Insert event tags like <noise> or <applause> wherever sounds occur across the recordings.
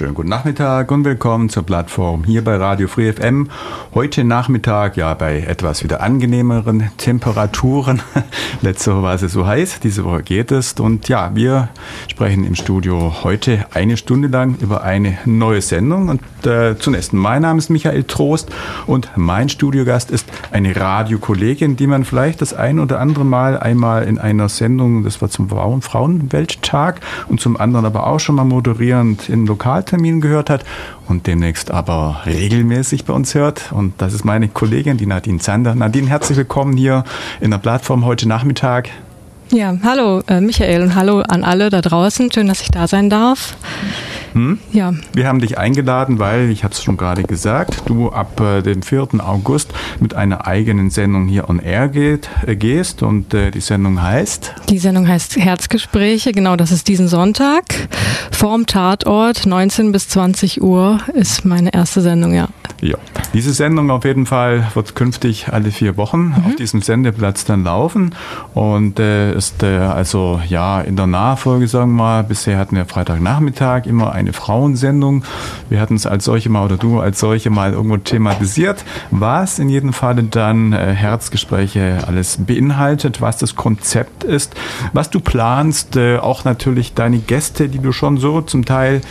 Schönen guten Nachmittag und willkommen zur Plattform hier bei Radio Free FM. Heute Nachmittag ja bei etwas wieder angenehmeren Temperaturen. <laughs> Letzte Woche war es so heiß, diese Woche geht es. Und ja, wir sprechen im Studio heute eine Stunde lang über eine neue Sendung. Und äh, zunächst, mein Name ist Michael Trost und mein Studiogast ist eine Radiokollegin, die man vielleicht das ein oder andere Mal einmal in einer Sendung, das war zum Frauenwelttag und zum anderen aber auch schon mal moderierend in Lokal Termin gehört hat und demnächst aber regelmäßig bei uns hört. Und das ist meine Kollegin, die Nadine Zander. Nadine, herzlich willkommen hier in der Plattform heute Nachmittag. Ja, hallo äh, Michael und hallo an alle da draußen. Schön, dass ich da sein darf. Hm? Ja. Wir haben dich eingeladen, weil, ich habe es schon gerade gesagt, du ab äh, dem 4. August mit einer eigenen Sendung hier on Air geht, äh, gehst und äh, die Sendung heißt? Die Sendung heißt Herzgespräche, genau, das ist diesen Sonntag. Vorm Tatort, 19 bis 20 Uhr ist meine erste Sendung, ja. Ja, diese Sendung auf jeden Fall wird künftig alle vier Wochen mhm. auf diesem Sendeplatz dann laufen und äh, ist äh, also ja in der Nachfolge, sagen wir mal, bisher hatten wir Freitagnachmittag immer eine Frauensendung. Wir hatten es als solche mal oder du als solche mal irgendwo thematisiert, was in jedem Falle dann äh, Herzgespräche alles beinhaltet, was das Konzept ist, was du planst, äh, auch natürlich deine Gäste, die du schon so zum Teil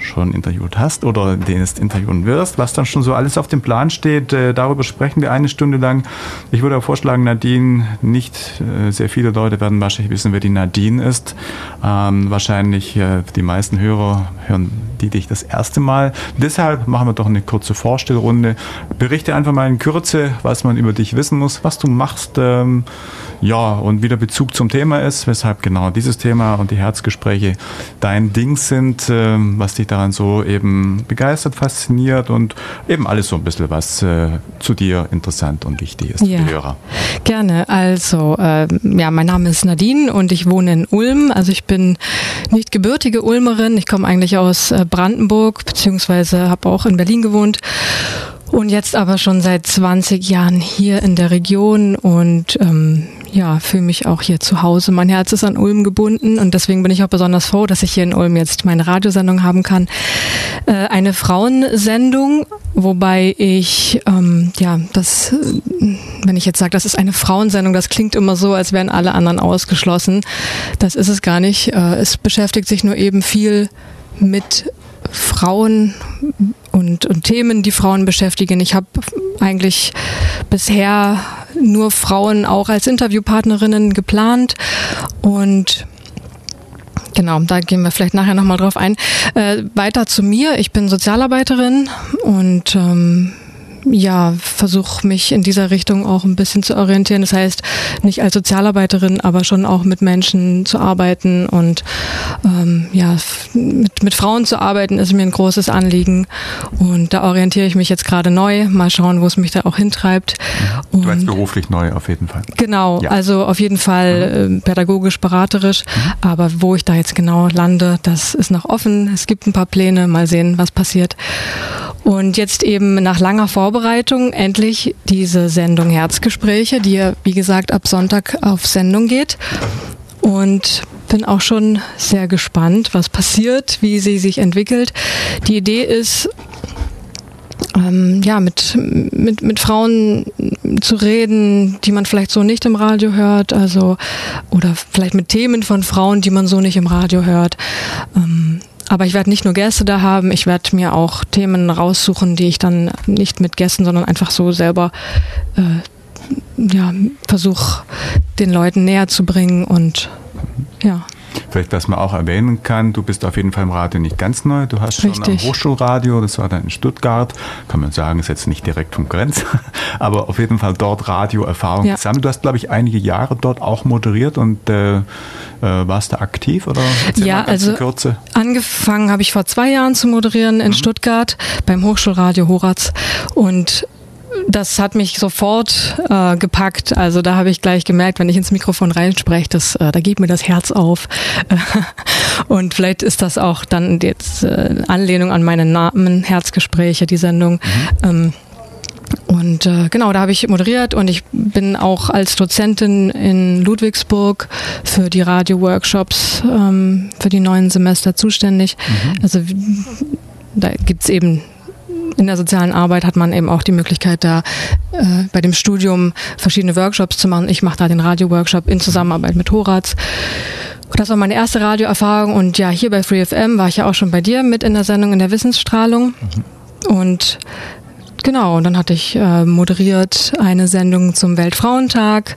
schon interviewt hast oder den es interviewen wirst, was dann schon so alles auf dem Plan steht. Äh, darüber sprechen wir eine Stunde lang. Ich würde auch vorschlagen, Nadine, nicht äh, sehr viele Leute werden wahrscheinlich wissen, wer die Nadine ist. Ähm, wahrscheinlich äh, die meisten Hörer hören die dich das erste Mal. Deshalb machen wir doch eine kurze Vorstellrunde. Berichte einfach mal in Kürze, was man über dich wissen muss, was du machst. Ähm, ja, und wie der Bezug zum Thema ist, weshalb genau dieses Thema und die Herzgespräche dein Ding sind, ähm, was dich daran so eben begeistert, fasziniert und eben alles so ein bisschen, was äh, zu dir interessant und wichtig ist ja. für die Hörer. Gerne. Also, äh, ja, mein Name ist Nadine und ich wohne in Ulm. Also ich bin nicht gebürtige Ulmerin. Ich komme eigentlich aus äh, Brandenburg, beziehungsweise habe auch in Berlin gewohnt. Und jetzt aber schon seit 20 Jahren hier in der Region und ähm, ja, fühle mich auch hier zu Hause. Mein Herz ist an Ulm gebunden und deswegen bin ich auch besonders froh, dass ich hier in Ulm jetzt meine Radiosendung haben kann. Äh, eine Frauensendung, wobei ich, ähm, ja, das, wenn ich jetzt sage, das ist eine Frauensendung, das klingt immer so, als wären alle anderen ausgeschlossen. Das ist es gar nicht. Äh, es beschäftigt sich nur eben viel mit Frauen und, und Themen, die Frauen beschäftigen. Ich habe eigentlich bisher nur Frauen auch als Interviewpartnerinnen geplant und Genau, da gehen wir vielleicht nachher nochmal drauf ein. Äh, weiter zu mir. Ich bin Sozialarbeiterin und ähm, ja, versuche mich in dieser Richtung auch ein bisschen zu orientieren. Das heißt, nicht als Sozialarbeiterin, aber schon auch mit Menschen zu arbeiten und ähm, ja, mit, mit Frauen zu arbeiten ist mir ein großes Anliegen. Und da orientiere ich mich jetzt gerade neu. Mal schauen, wo es mich da auch hintreibt. Du meinst beruflich neu auf jeden Fall. Genau, ja. also auf jeden Fall mhm. äh, pädagogisch, beraterisch. Mhm. Aber wo ich da jetzt genau lande, das ist noch offen. Es gibt ein paar Pläne. Mal sehen, was passiert. Und jetzt eben nach langer Vorbereitung endlich diese Sendung Herzgespräche, die ja, wie gesagt, ab Sonntag auf Sendung geht. Und bin auch schon sehr gespannt, was passiert, wie sie sich entwickelt. Die Idee ist, ähm, ja, mit, mit, mit Frauen zu reden, die man vielleicht so nicht im Radio hört, also oder vielleicht mit Themen von Frauen, die man so nicht im Radio hört. Ähm, aber ich werde nicht nur Gäste da haben, ich werde mir auch Themen raussuchen, die ich dann nicht mit Gästen, sondern einfach so selber äh, ja, versuche, den Leuten näher zu bringen und ja. Vielleicht, was man auch erwähnen kann, du bist auf jeden Fall im Radio nicht ganz neu. Du hast schon Richtig. am Hochschulradio, das war dann in Stuttgart, kann man sagen, ist jetzt nicht direkt Konkurrenz, <laughs> aber auf jeden Fall dort Radioerfahrung ja. gesammelt. Du hast, glaube ich, einige Jahre dort auch moderiert und äh, Äh, warst du aktiv oder? Ja, also Kürze. angefangen habe ich vor zwei Jahren zu moderieren in mhm. Stuttgart beim Hochschulradio Horaz und das hat mich sofort äh, gepackt. Also da habe ich gleich gemerkt, wenn ich ins Mikrofon reinspreche, das, äh, da geht mir das Herz auf. <laughs> und vielleicht ist das auch dann jetzt äh, Anlehnung an meine Namen, Herzgespräche, die Sendung. Mhm. Ähm, und äh, genau, da habe ich moderiert und ich bin auch als Dozentin in Ludwigsburg für die Radio-Workshops ähm, für die neuen Semester zuständig. Mhm. Also da gibt's eben in der sozialen Arbeit hat man eben auch die Möglichkeit, da äh, bei dem Studium verschiedene Workshops zu machen. Ich mache da den Radio-Workshop in Zusammenarbeit mit Horaz. Das war meine erste Radioerfahrung und ja, hier bei FreeFM war ich ja auch schon bei dir mit in der Sendung in der Wissensstrahlung. Mhm. Und genau, und dann hatte ich äh, moderiert eine Sendung zum Weltfrauentag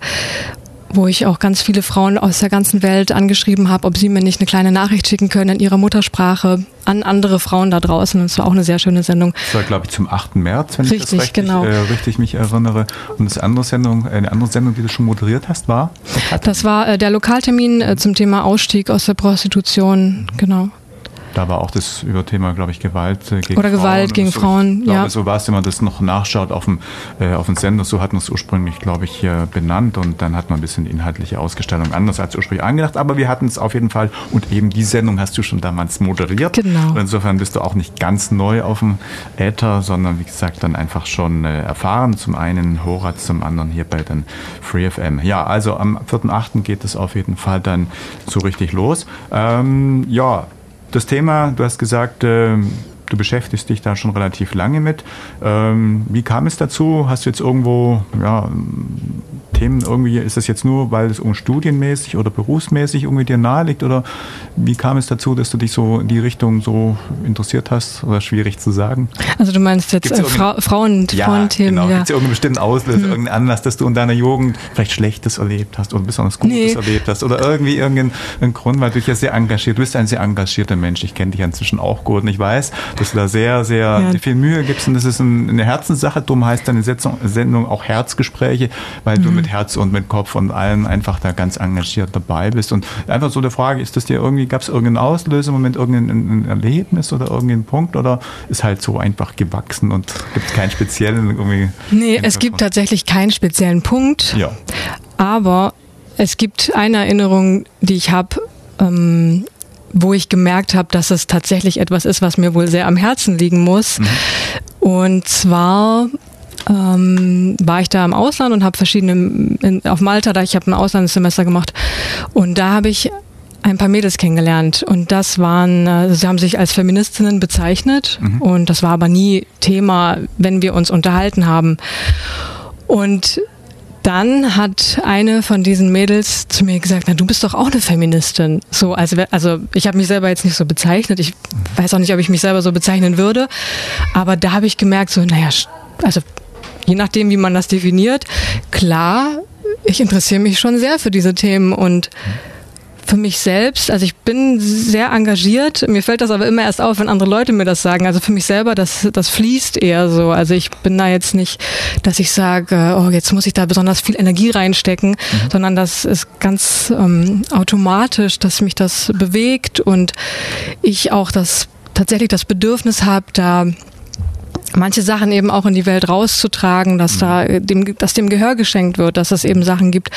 wo ich auch ganz viele Frauen aus der ganzen Welt angeschrieben habe, ob sie mir nicht eine kleine Nachricht schicken können in ihrer Muttersprache an andere Frauen da draußen. Und es war auch eine sehr schöne Sendung. Das war, glaube ich, zum 8. März, wenn richtig, ich das richtig, genau. äh, richtig mich erinnere. Und das andere Sendung, äh, eine andere Sendung, die du schon moderiert hast, war? Das war äh, der Lokaltermin äh, zum Thema Ausstieg aus der Prostitution, genau. Da war auch das über Thema, glaube ich, Gewalt äh, gegen Oder Frauen. Gewalt gegen so, Frauen, ich glaube, So war es, wenn man das noch nachschaut auf dem, äh, auf dem Sender. So hat man es ursprünglich, glaube ich, hier benannt und dann hat man ein bisschen die inhaltliche Ausgestaltung anders als ursprünglich angedacht. Aber wir hatten es auf jeden Fall und eben die Sendung hast du schon damals moderiert. Genau. Und insofern bist du auch nicht ganz neu auf dem Äther, sondern wie gesagt dann einfach schon äh, erfahren. Zum einen Horaz, zum anderen hier bei den FreeFM. Ja, also am 4.8. geht es auf jeden Fall dann so richtig los. Ähm, ja, das Thema, du hast gesagt, äh, du beschäftigst dich da schon relativ lange mit. Ähm, wie kam es dazu? Hast du jetzt irgendwo ja, Themen irgendwie, ist das jetzt nur, weil es um studienmäßig oder berufsmäßig irgendwie dir nahe liegt oder wie kam es dazu, dass du dich so in die Richtung so interessiert hast oder schwierig zu sagen? Also du meinst jetzt äh, Fra Frauen, ja, Frauenthemen. Genau. Ja. Gibt es irgendeinen bestimmten Auslöser, hm. irgendeinen Anlass, dass du in deiner Jugend vielleicht Schlechtes erlebt hast oder besonders Gutes nee. erlebt hast oder irgendwie irgendeinen Grund, weil du dich ja sehr engagiert, du bist ein sehr engagierter Mensch. Ich kenne dich inzwischen auch gut und ich weiß, dass du da sehr, sehr ja. viel Mühe gibst und das ist eine Herzenssache. Darum heißt deine Sendung auch Herzgespräche, weil mhm. du mit Herz und mit Kopf und allem einfach da ganz engagiert dabei bist. Und einfach so eine Frage, ist das dir irgendwie, gab es irgendeinen Auslösemoment, irgendein Erlebnis oder irgendeinen Punkt oder ist halt so einfach gewachsen und gibt es keinen speziellen irgendwie? Nee, es gibt tatsächlich keinen speziellen Punkt. Ja. Aber es gibt eine Erinnerung, die ich habe, ähm, wo ich gemerkt habe, dass es tatsächlich etwas ist, was mir wohl sehr am Herzen liegen muss. Mhm. Und zwar ähm, war ich da im Ausland und habe verschiedene, in, auf Malta, da ich habe ein Auslandssemester gemacht und da habe ich ein paar Mädels kennengelernt und das waren, also sie haben sich als Feministinnen bezeichnet mhm. und das war aber nie Thema, wenn wir uns unterhalten haben. Und dann hat eine von diesen Mädels zu mir gesagt, na du bist doch auch eine Feministin. So, also, also ich habe mich selber jetzt nicht so bezeichnet. Ich weiß auch nicht, ob ich mich selber so bezeichnen würde. Aber da habe ich gemerkt, so, naja, also je nachdem, wie man das definiert, klar, ich interessiere mich schon sehr für diese Themen und für mich selbst, also ich bin sehr engagiert, mir fällt das aber immer erst auf, wenn andere Leute mir das sagen. Also für mich selber, das, das fließt eher so. Also ich bin da jetzt nicht, dass ich sage, oh, jetzt muss ich da besonders viel Energie reinstecken, mhm. sondern das ist ganz ähm, automatisch, dass mich das bewegt und ich auch das tatsächlich das Bedürfnis habe, da manche Sachen eben auch in die Welt rauszutragen, dass da mhm. dem, dass dem Gehör geschenkt wird, dass es eben Sachen gibt,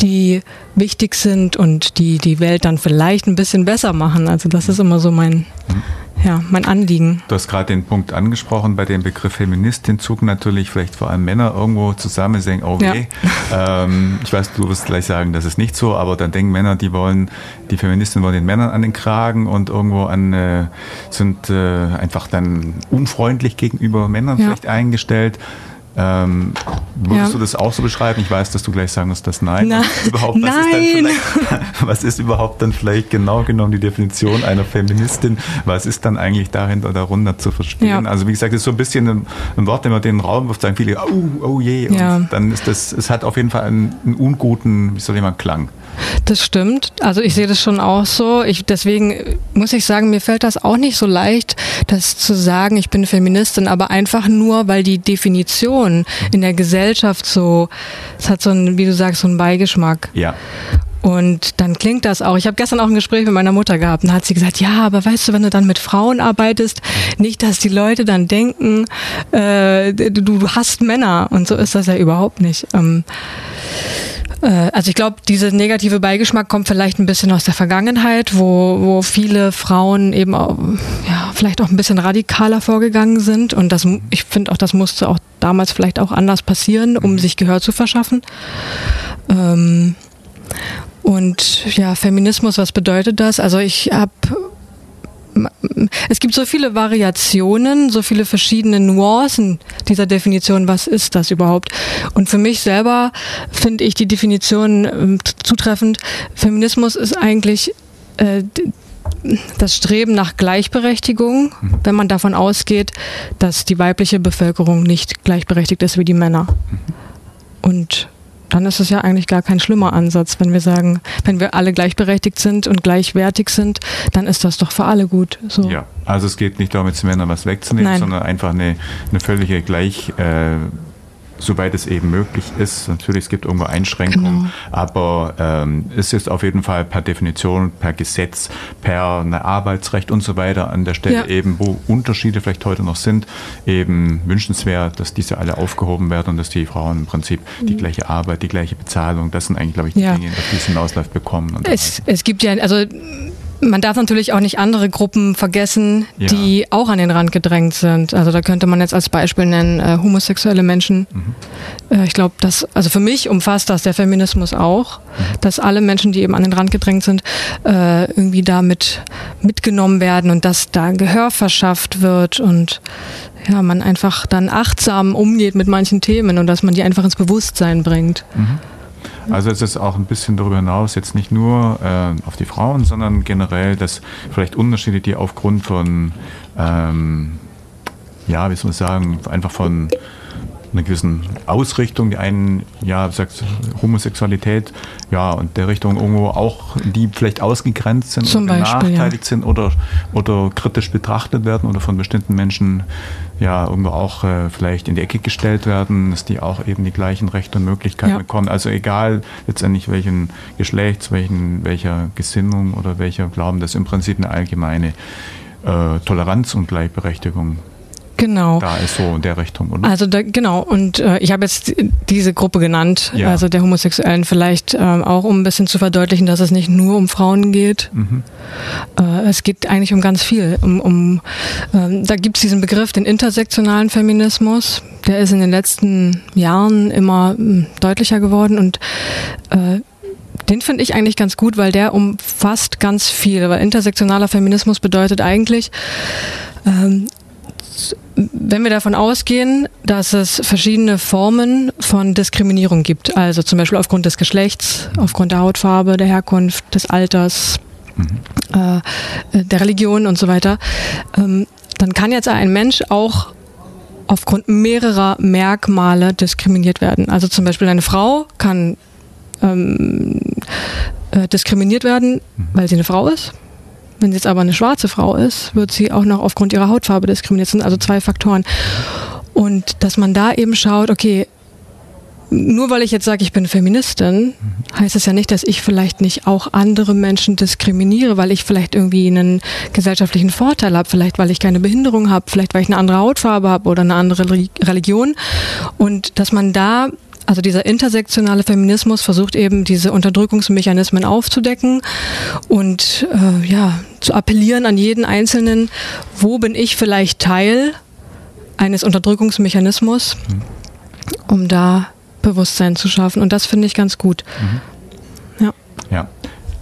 die wichtig sind und die die Welt dann vielleicht ein bisschen besser machen. Also das ist immer so mein, mhm ja, mein Anliegen. Du hast gerade den Punkt angesprochen, bei dem Begriff Feministin zucken natürlich vielleicht vor allem Männer irgendwo zusammen, sagen, oh weh. Ja. Ähm, ich weiß, du wirst gleich sagen, das ist nicht so, aber dann denken Männer, die wollen, die Feministinnen wollen den Männern an den Kragen und irgendwo an, äh, sind äh, einfach dann unfreundlich gegenüber Männern ja. vielleicht eingestellt. Ähm, würdest ja. du das auch so beschreiben? Ich weiß, dass du gleich sagen musst, dass nein. Na, überhaupt, was, nein. Ist <laughs> was ist überhaupt dann vielleicht genau genommen die Definition einer Feministin? Was ist dann eigentlich darin oder darunter zu verstehen? Ja. Also wie gesagt, es ist so ein bisschen ein, ein Wort, wenn man den Raum wirft, sagen viele, oh, oh je. Und ja. dann ist das, es hat auf jeden Fall einen, einen unguten, wie soll ich mal, Klang. Das stimmt. Also ich sehe das schon auch so. Ich, deswegen muss ich sagen, mir fällt das auch nicht so leicht, das zu sagen, ich bin Feministin, aber einfach nur, weil die Definition in der Gesellschaft so, es hat so einen, wie du sagst, so einen Beigeschmack. Ja. Und dann klingt das auch. Ich habe gestern auch ein Gespräch mit meiner Mutter gehabt und da hat sie gesagt, ja, aber weißt du, wenn du dann mit Frauen arbeitest, nicht, dass die Leute dann denken, äh, du, du hast Männer. Und so ist das ja überhaupt nicht. Ähm, äh, also ich glaube, dieser negative Beigeschmack kommt vielleicht ein bisschen aus der Vergangenheit, wo, wo viele Frauen eben auch, ja, vielleicht auch ein bisschen radikaler vorgegangen sind. Und das, ich finde auch, das musste auch damals vielleicht auch anders passieren, um mhm. sich Gehör zu verschaffen. Ähm, und ja, Feminismus, was bedeutet das? Also ich habe es gibt so viele Variationen, so viele verschiedene Nuancen dieser Definition. Was ist das überhaupt? Und für mich selber finde ich die Definition äh, zutreffend. Feminismus ist eigentlich äh, das Streben nach Gleichberechtigung, mhm. wenn man davon ausgeht, dass die weibliche Bevölkerung nicht gleichberechtigt ist wie die Männer. Mhm. Und dann ist es ja eigentlich gar kein schlimmer Ansatz, wenn wir sagen, wenn wir alle gleichberechtigt sind und gleichwertig sind, dann ist das doch für alle gut. So. Ja, also es geht nicht darum, jetzt Männern was wegzunehmen, Nein. sondern einfach eine, eine völlige Gleich, äh, soweit es eben möglich ist. Natürlich, es gibt irgendwo Einschränkungen, genau. aber ähm, es ist auf jeden Fall per Definition, per Gesetz, per ne, Arbeitsrecht und so weiter an der Stelle ja. eben, wo Unterschiede vielleicht heute noch sind, eben wünschenswert, dass diese alle aufgehoben werden und dass die Frauen im Prinzip mhm. die gleiche Arbeit, die gleiche Bezahlung, das sind eigentlich, glaube ich, die ja. Dinge, auf die es hinausläuft, bekommen. es, es gibt ja, also man darf natürlich auch nicht andere Gruppen vergessen, ja. die auch an den Rand gedrängt sind. Also da könnte man jetzt als Beispiel nennen äh, homosexuelle Menschen. Mhm. Äh, ich glaube, dass also für mich umfasst das der Feminismus auch, mhm. dass alle Menschen, die eben an den Rand gedrängt sind, äh, irgendwie damit mitgenommen werden und dass da Gehör verschafft wird und ja, man einfach dann achtsam umgeht mit manchen Themen und dass man die einfach ins Bewusstsein bringt. Mhm. Also es ist auch ein bisschen darüber hinaus, jetzt nicht nur äh, auf die Frauen, sondern generell, dass vielleicht Unterschiede, die aufgrund von, ähm, ja, wie soll man sagen, einfach von einer gewissen Ausrichtung, die einen, ja, sagt Homosexualität, ja, und der Richtung irgendwo auch, die vielleicht ausgegrenzt sind Zum oder Beispiel, benachteiligt ja. sind oder, oder kritisch betrachtet werden oder von bestimmten Menschen ja irgendwo auch äh, vielleicht in die Ecke gestellt werden, dass die auch eben die gleichen Rechte und Möglichkeiten ja. bekommen. Also egal letztendlich welchen Geschlechts, welchen, welcher Gesinnung oder welcher Glauben, das ist im Prinzip eine allgemeine äh, Toleranz und Gleichberechtigung Genau. Da ist so in der Richtung, oder? Also da, genau. Und äh, ich habe jetzt diese Gruppe genannt, ja. also der Homosexuellen, vielleicht äh, auch um ein bisschen zu verdeutlichen, dass es nicht nur um Frauen geht. Mhm. Äh, es geht eigentlich um ganz viel. Um, um äh, da gibt es diesen Begriff, den intersektionalen Feminismus. Der ist in den letzten Jahren immer äh, deutlicher geworden und äh, den finde ich eigentlich ganz gut, weil der umfasst ganz viel. Weil intersektionaler Feminismus bedeutet eigentlich, ähm, wenn wir davon ausgehen, dass es verschiedene Formen von Diskriminierung gibt, also zum Beispiel aufgrund des Geschlechts, aufgrund der Hautfarbe, der Herkunft, des Alters, mhm. äh, der Religion und so weiter, ähm, dann kann jetzt ein Mensch auch aufgrund mehrerer Merkmale diskriminiert werden. Also zum Beispiel eine Frau kann ähm, äh, diskriminiert werden, mhm. weil sie eine Frau ist wenn sie jetzt aber eine schwarze Frau ist, wird sie auch noch aufgrund ihrer Hautfarbe diskriminiert. Das sind also zwei Faktoren. Und dass man da eben schaut, okay, nur weil ich jetzt sage, ich bin Feministin, heißt es ja nicht, dass ich vielleicht nicht auch andere Menschen diskriminiere, weil ich vielleicht irgendwie einen gesellschaftlichen Vorteil habe, vielleicht weil ich keine Behinderung habe, vielleicht weil ich eine andere Hautfarbe habe oder eine andere Religion. Und dass man da also dieser intersektionale Feminismus versucht eben diese Unterdrückungsmechanismen aufzudecken und äh, ja zu appellieren an jeden Einzelnen, wo bin ich vielleicht Teil eines Unterdrückungsmechanismus, mhm. um da Bewusstsein zu schaffen. Und das finde ich ganz gut. Mhm. Ja. ja.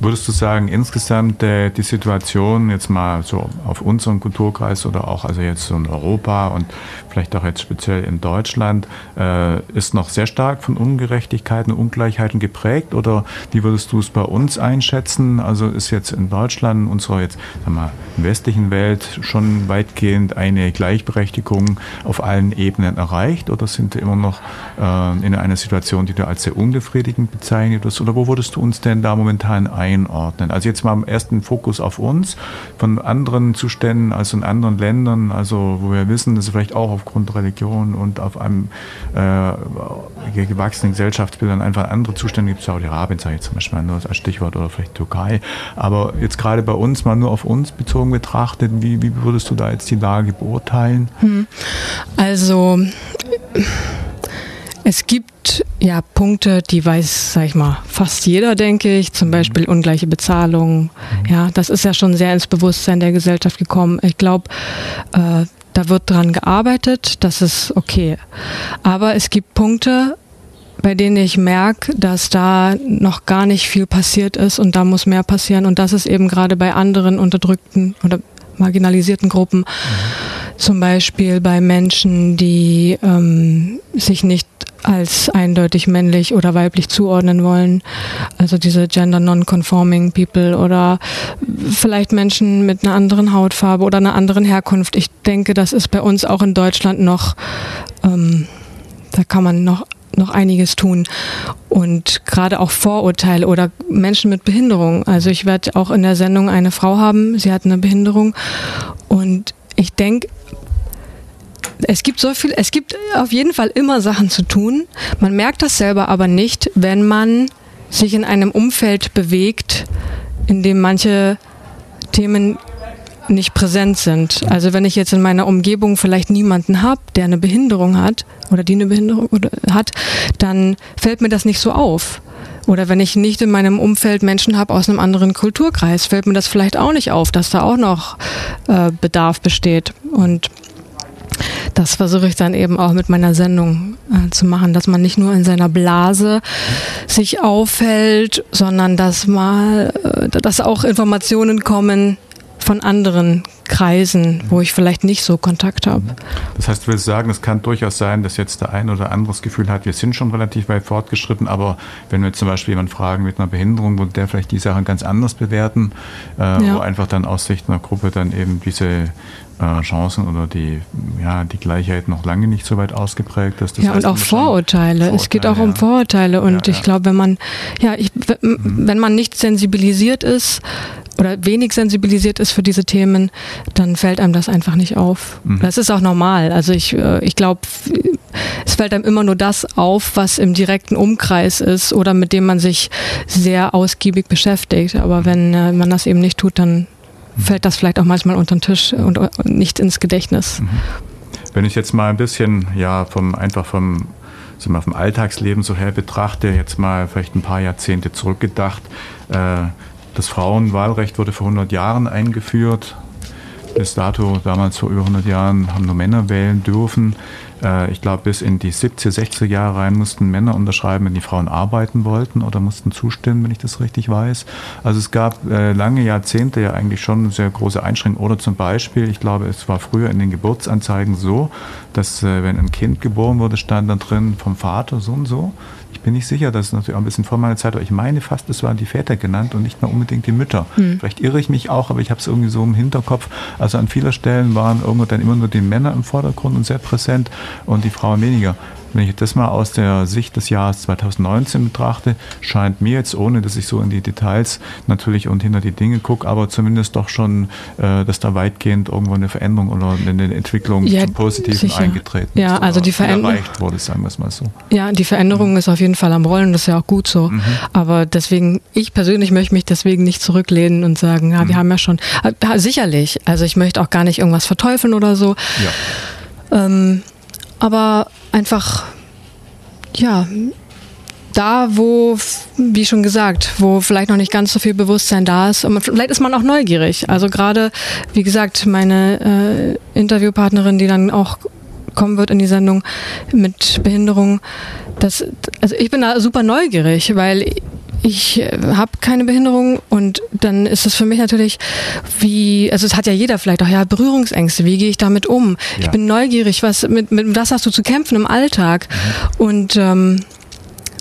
Würdest du sagen, insgesamt äh, die Situation jetzt mal so auf unseren Kulturkreis oder auch also jetzt so in Europa und vielleicht auch jetzt speziell in Deutschland, äh, ist noch sehr stark von Ungerechtigkeiten und Ungleichheiten geprägt oder wie würdest du es bei uns einschätzen? Also ist jetzt in Deutschland, unserer jetzt sagen wir, westlichen Welt schon weitgehend eine Gleichberechtigung auf allen Ebenen erreicht oder sind wir immer noch äh, in einer Situation, die du als sehr unbefriedigend bezeichnet hast? Oder wo würdest du uns denn da momentan ein einordnen? Also jetzt mal am ersten Fokus auf uns, von anderen Zuständen, also in anderen Ländern, also wo wir wissen, dass vielleicht auch aufgrund Religion und auf einem äh, gewachsenen Gesellschaftsbildern einfach andere Zustände gibt. Saudi-Arabien sage ich zum Beispiel nur als Stichwort oder vielleicht Türkei. Aber jetzt gerade bei uns mal nur auf uns bezogen betrachtet, wie, wie würdest du da jetzt die Lage beurteilen? Hm. Also es gibt ja Punkte, die weiß, sag ich mal, fast jeder, denke ich. Zum mhm. Beispiel ungleiche Bezahlung. Mhm. Ja, das ist ja schon sehr ins Bewusstsein der Gesellschaft gekommen. Ich glaube, äh, da wird dran gearbeitet. Das ist okay. Aber es gibt Punkte, bei denen ich merke, dass da noch gar nicht viel passiert ist und da muss mehr passieren. Und das ist eben gerade bei anderen unterdrückten oder marginalisierten Gruppen. Zum Beispiel bei Menschen, die ähm, sich nicht als eindeutig männlich oder weiblich zuordnen wollen. Also diese gender non-conforming people oder vielleicht Menschen mit einer anderen Hautfarbe oder einer anderen Herkunft. Ich denke, das ist bei uns auch in Deutschland noch, ähm, da kann man noch noch einiges tun und gerade auch Vorurteile oder Menschen mit Behinderung. Also ich werde auch in der Sendung eine Frau haben, sie hat eine Behinderung und ich denke, es gibt so viel, es gibt auf jeden Fall immer Sachen zu tun. Man merkt das selber aber nicht, wenn man sich in einem Umfeld bewegt, in dem manche Themen nicht präsent sind. Also wenn ich jetzt in meiner Umgebung vielleicht niemanden habe, der eine Behinderung hat oder die eine Behinderung hat, dann fällt mir das nicht so auf. Oder wenn ich nicht in meinem Umfeld Menschen habe aus einem anderen Kulturkreis, fällt mir das vielleicht auch nicht auf, dass da auch noch äh, Bedarf besteht. Und das versuche ich dann eben auch mit meiner Sendung äh, zu machen, dass man nicht nur in seiner Blase sich aufhält, sondern dass mal, äh, dass auch Informationen kommen von anderen Kreisen, wo ich vielleicht nicht so Kontakt habe. Das heißt, du willst sagen, es kann durchaus sein, dass jetzt der ein oder andere das Gefühl hat, wir sind schon relativ weit fortgeschritten, aber wenn wir zum Beispiel jemanden fragen mit einer Behinderung, würde der vielleicht die Sachen ganz anders bewerten, äh, ja. wo einfach dann aus Sicht einer Gruppe dann eben diese äh, Chancen oder die, ja, die Gleichheit noch lange nicht so weit ausgeprägt ist. Das ja, und auch Vorurteile. Vorurteile. Es geht auch ja. um Vorurteile. Und ja, ich glaube, wenn man, ja, ich, mhm. wenn man nicht sensibilisiert ist oder wenig sensibilisiert ist für diese Themen, dann fällt einem das einfach nicht auf. Mhm. Das ist auch normal. Also ich, äh, ich glaube, es fällt einem immer nur das auf, was im direkten Umkreis ist oder mit dem man sich sehr ausgiebig beschäftigt. Aber wenn äh, man das eben nicht tut, dann fällt das vielleicht auch manchmal unter den Tisch und, und nicht ins Gedächtnis. Mhm. Wenn ich jetzt mal ein bisschen, ja, vom, einfach vom, so mal vom Alltagsleben so her betrachte, jetzt mal vielleicht ein paar Jahrzehnte zurückgedacht, äh, das Frauenwahlrecht wurde vor 100 Jahren eingeführt. Bis dato, damals vor über 100 Jahren, haben nur Männer wählen dürfen. Äh, ich glaube, bis in die 70er, 60er Jahre rein mussten Männer unterschreiben, wenn die Frauen arbeiten wollten oder mussten zustimmen, wenn ich das richtig weiß. Also es gab äh, lange Jahrzehnte ja eigentlich schon sehr große Einschränkungen. Oder zum Beispiel, ich glaube, es war früher in den Geburtsanzeigen so, dass äh, wenn ein Kind geboren wurde, stand dann drin vom Vater so und so bin nicht sicher, das ist natürlich auch ein bisschen vor meiner Zeit, aber ich meine fast, es waren die Väter genannt und nicht mehr unbedingt die Mütter. Mhm. Vielleicht irre ich mich auch, aber ich habe es irgendwie so im Hinterkopf. Also an vielen Stellen waren irgendwo dann immer nur die Männer im Vordergrund und sehr präsent und die Frauen weniger. Wenn ich das mal aus der Sicht des Jahres 2019 betrachte, scheint mir jetzt, ohne dass ich so in die Details natürlich und hinter die Dinge gucke, aber zumindest doch schon, äh, dass da weitgehend irgendwo eine Veränderung oder eine Entwicklung ja, zum Positiven sicher. eingetreten ja, ist. Also die Veränderung erreicht wurde, sagen wir es mal so. Ja, die Veränderung mhm. ist auf jeden Fall am Rollen, das ist ja auch gut so. Mhm. Aber deswegen, ich persönlich möchte mich deswegen nicht zurücklehnen und sagen, ja, wir mhm. haben ja schon, äh, sicherlich, also ich möchte auch gar nicht irgendwas verteufeln oder so. Ja. Ähm, aber einfach, ja, da, wo, wie schon gesagt, wo vielleicht noch nicht ganz so viel Bewusstsein da ist. Und vielleicht ist man auch neugierig. Also gerade, wie gesagt, meine äh, Interviewpartnerin, die dann auch kommen wird in die Sendung mit Behinderung, das, also ich bin da super neugierig, weil ich äh, habe keine Behinderung und dann ist es für mich natürlich wie, also es hat ja jeder vielleicht auch ja Berührungsängste, wie gehe ich damit um? Ja. Ich bin neugierig, was mit, mit was hast du zu kämpfen im Alltag? Mhm. Und ähm,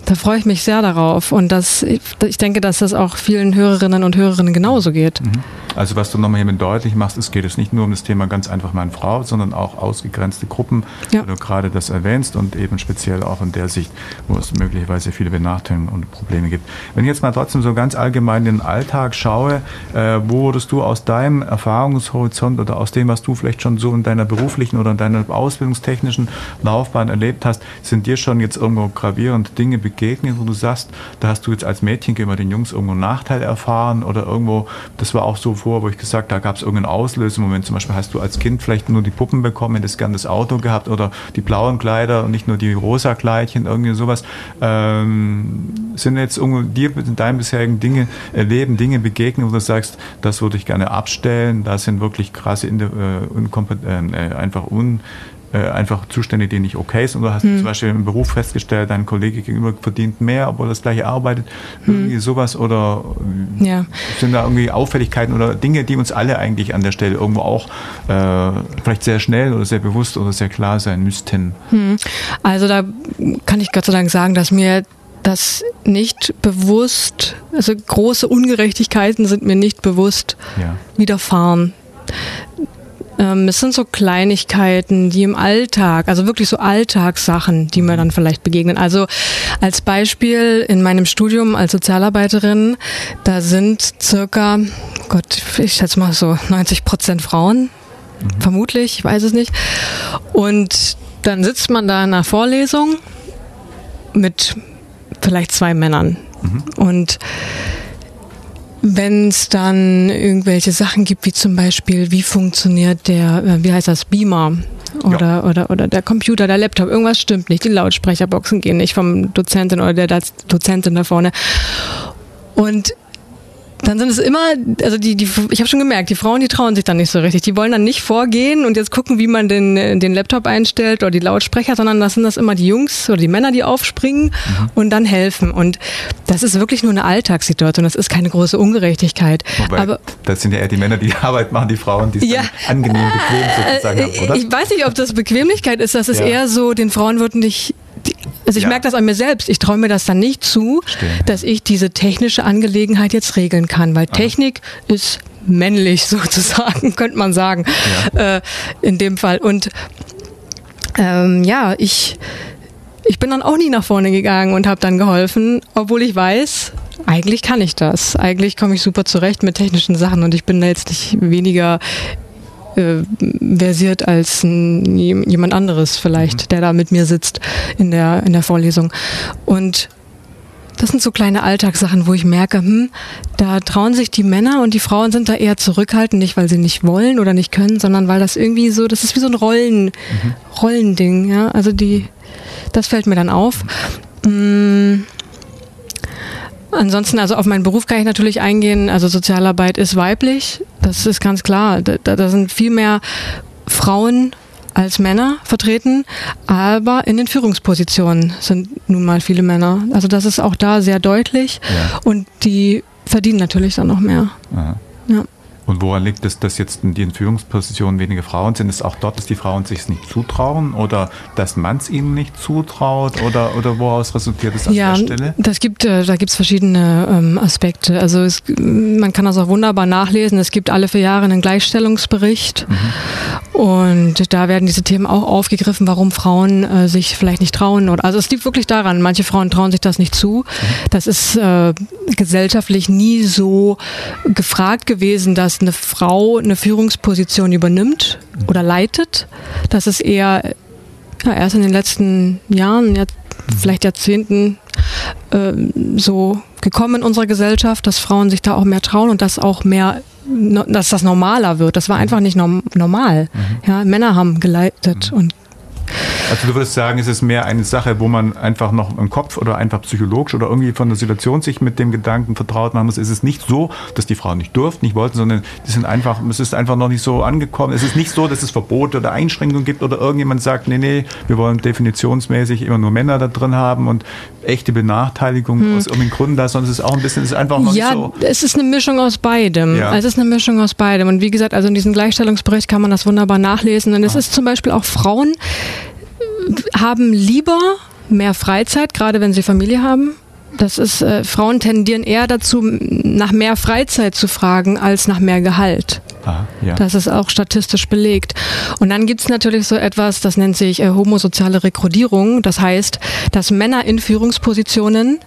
da freue ich mich sehr darauf und das, ich denke, dass das auch vielen Hörerinnen und Hörerinnen genauso geht. Mhm. Also was du nochmal hiermit deutlich machst, es geht es nicht nur um das Thema ganz einfach Mann-Frau, sondern auch ausgegrenzte Gruppen, ja. du gerade das erwähnst und eben speziell auch in der Sicht, wo es möglicherweise viele Benachteiligungen und Probleme gibt. Wenn ich jetzt mal trotzdem so ganz allgemein den Alltag schaue, äh, wo würdest du aus deinem Erfahrungshorizont oder aus dem, was du vielleicht schon so in deiner beruflichen oder in deiner ausbildungstechnischen Laufbahn erlebt hast, sind dir schon jetzt irgendwo gravierende Dinge begegnet, wo du sagst, da hast du jetzt als Mädchen gegenüber den Jungs irgendwo einen Nachteil erfahren oder irgendwo, das war auch so vor, wo ich gesagt, da gab es irgendeinen Auslösemoment, zum Beispiel hast du als Kind vielleicht nur die Puppen bekommen, hättest gern das Auto gehabt oder die blauen Kleider und nicht nur die rosa Kleidchen, irgendwie sowas. Ähm, sind jetzt dir in deinen bisherigen Dinge erleben, Dinge begegnen, wo du sagst, das würde ich gerne abstellen, da sind wirklich krasse, äh, äh, einfach un äh, einfach Zustände, die nicht okay sind. Oder hast hm. du zum Beispiel im Beruf festgestellt, dein Kollege gegenüber verdient mehr, obwohl das gleiche arbeitet, hm. irgendwie sowas oder ja. sind da irgendwie Auffälligkeiten oder Dinge, die uns alle eigentlich an der Stelle irgendwo auch äh, vielleicht sehr schnell oder sehr bewusst oder sehr klar sein müssten? Hm. Also da kann ich Gott sei Dank sagen, dass mir das nicht bewusst, also große Ungerechtigkeiten sind mir nicht bewusst ja. widerfahren. Ähm, es sind so Kleinigkeiten, die im Alltag, also wirklich so Alltagssachen, die mir dann vielleicht begegnen. Also als Beispiel in meinem Studium als Sozialarbeiterin, da sind circa, Gott, ich schätze mal so 90 Prozent Frauen, mhm. vermutlich, ich weiß es nicht. Und dann sitzt man da in einer Vorlesung mit vielleicht zwei Männern. Mhm. Und wenn es dann irgendwelche Sachen gibt, wie zum Beispiel, wie funktioniert der, äh, wie heißt das, Beamer oder, ja. oder, oder der Computer, der Laptop, irgendwas stimmt nicht, die Lautsprecherboxen gehen nicht vom Dozentin oder der Dozentin da vorne. Und dann sind es immer, also die, die ich habe schon gemerkt, die Frauen, die trauen sich dann nicht so richtig. Die wollen dann nicht vorgehen und jetzt gucken, wie man den, den Laptop einstellt oder die Lautsprecher, sondern das sind das immer die Jungs oder die Männer, die aufspringen mhm. und dann helfen. Und das ist wirklich nur eine Alltagssituation. Das ist keine große Ungerechtigkeit. Wobei, Aber das sind ja eher die Männer, die <laughs> Arbeit machen, die Frauen, die es ja, angenehm bequem sozusagen äh, haben, oder? Ich weiß nicht, ob das Bequemlichkeit ist. Das ist ja. eher so, den Frauen wird nicht also ich ja. merke das an mir selbst. Ich traue mir das dann nicht zu, Stimmt. dass ich diese technische Angelegenheit jetzt regeln kann, weil Aha. Technik ist männlich <laughs> sozusagen, könnte man sagen, ja. äh, in dem Fall. Und ähm, ja, ich, ich bin dann auch nie nach vorne gegangen und habe dann geholfen, obwohl ich weiß, eigentlich kann ich das. Eigentlich komme ich super zurecht mit technischen Sachen und ich bin da jetzt nicht weniger äh, versiert als ein, jemand anderes vielleicht, mhm. der da mit mir sitzt in der, in der Vorlesung. Und das sind so kleine Alltagssachen, wo ich merke, hm, da trauen sich die Männer und die Frauen sind da eher zurückhaltend, nicht weil sie nicht wollen oder nicht können, sondern weil das irgendwie so, das ist wie so ein Rollen, mhm. Rollending, ja. Also die, das fällt mir dann auf. Mhm. Ansonsten, also auf meinen Beruf kann ich natürlich eingehen. Also Sozialarbeit ist weiblich, das ist ganz klar. Da, da sind viel mehr Frauen als Männer vertreten, aber in den Führungspositionen sind nun mal viele Männer. Also das ist auch da sehr deutlich ja. und die verdienen natürlich dann noch mehr. Ja. Und woran liegt es, dass jetzt in den Führungspositionen weniger Frauen sind? Ist auch dort, dass die Frauen sich nicht zutrauen oder dass man es ihnen nicht zutraut oder, oder woraus resultiert es an ja, der Stelle? Das gibt, äh, da gibt es verschiedene ähm, Aspekte. Also es, man kann das auch wunderbar nachlesen. Es gibt alle vier Jahre einen Gleichstellungsbericht mhm. und da werden diese Themen auch aufgegriffen, warum Frauen äh, sich vielleicht nicht trauen. Oder, also es liegt wirklich daran, manche Frauen trauen sich das nicht zu. Mhm. Das ist äh, gesellschaftlich nie so gefragt gewesen, dass dass eine Frau eine Führungsposition übernimmt oder leitet. Das ist eher ja, erst in den letzten Jahren, ja, vielleicht Jahrzehnten äh, so gekommen in unserer Gesellschaft, dass Frauen sich da auch mehr trauen und dass auch mehr dass das normaler wird. Das war einfach nicht normal. Mhm. Ja, Männer haben geleitet mhm. und also du würdest sagen, es ist mehr eine Sache, wo man einfach noch im Kopf oder einfach psychologisch oder irgendwie von der Situation sich mit dem Gedanken vertraut machen muss. Es ist nicht so, dass die Frauen nicht durften, nicht wollten, sondern die sind einfach, es ist einfach noch nicht so angekommen. Es ist nicht so, dass es Verbote oder Einschränkungen gibt oder irgendjemand sagt, nee, nee, wir wollen definitionsmäßig immer nur Männer da drin haben und echte Benachteiligung hm. aus irgendeinem Grund da, sondern es ist auch ein bisschen, es ist einfach noch ja, nicht so. Ja, es ist eine Mischung aus beidem. Ja. Es ist eine Mischung aus beidem. Und wie gesagt, also in diesem Gleichstellungsbericht kann man das wunderbar nachlesen. Und es ah. ist zum Beispiel auch Frauen, haben lieber mehr Freizeit, gerade wenn sie Familie haben, das ist, äh, Frauen tendieren eher dazu, nach mehr Freizeit zu fragen, als nach mehr Gehalt. Aha, ja. Das ist auch statistisch belegt. Und dann gibt's natürlich so etwas, das nennt sich äh, homosoziale Rekrutierung. Das heißt, dass Männer in Führungspositionen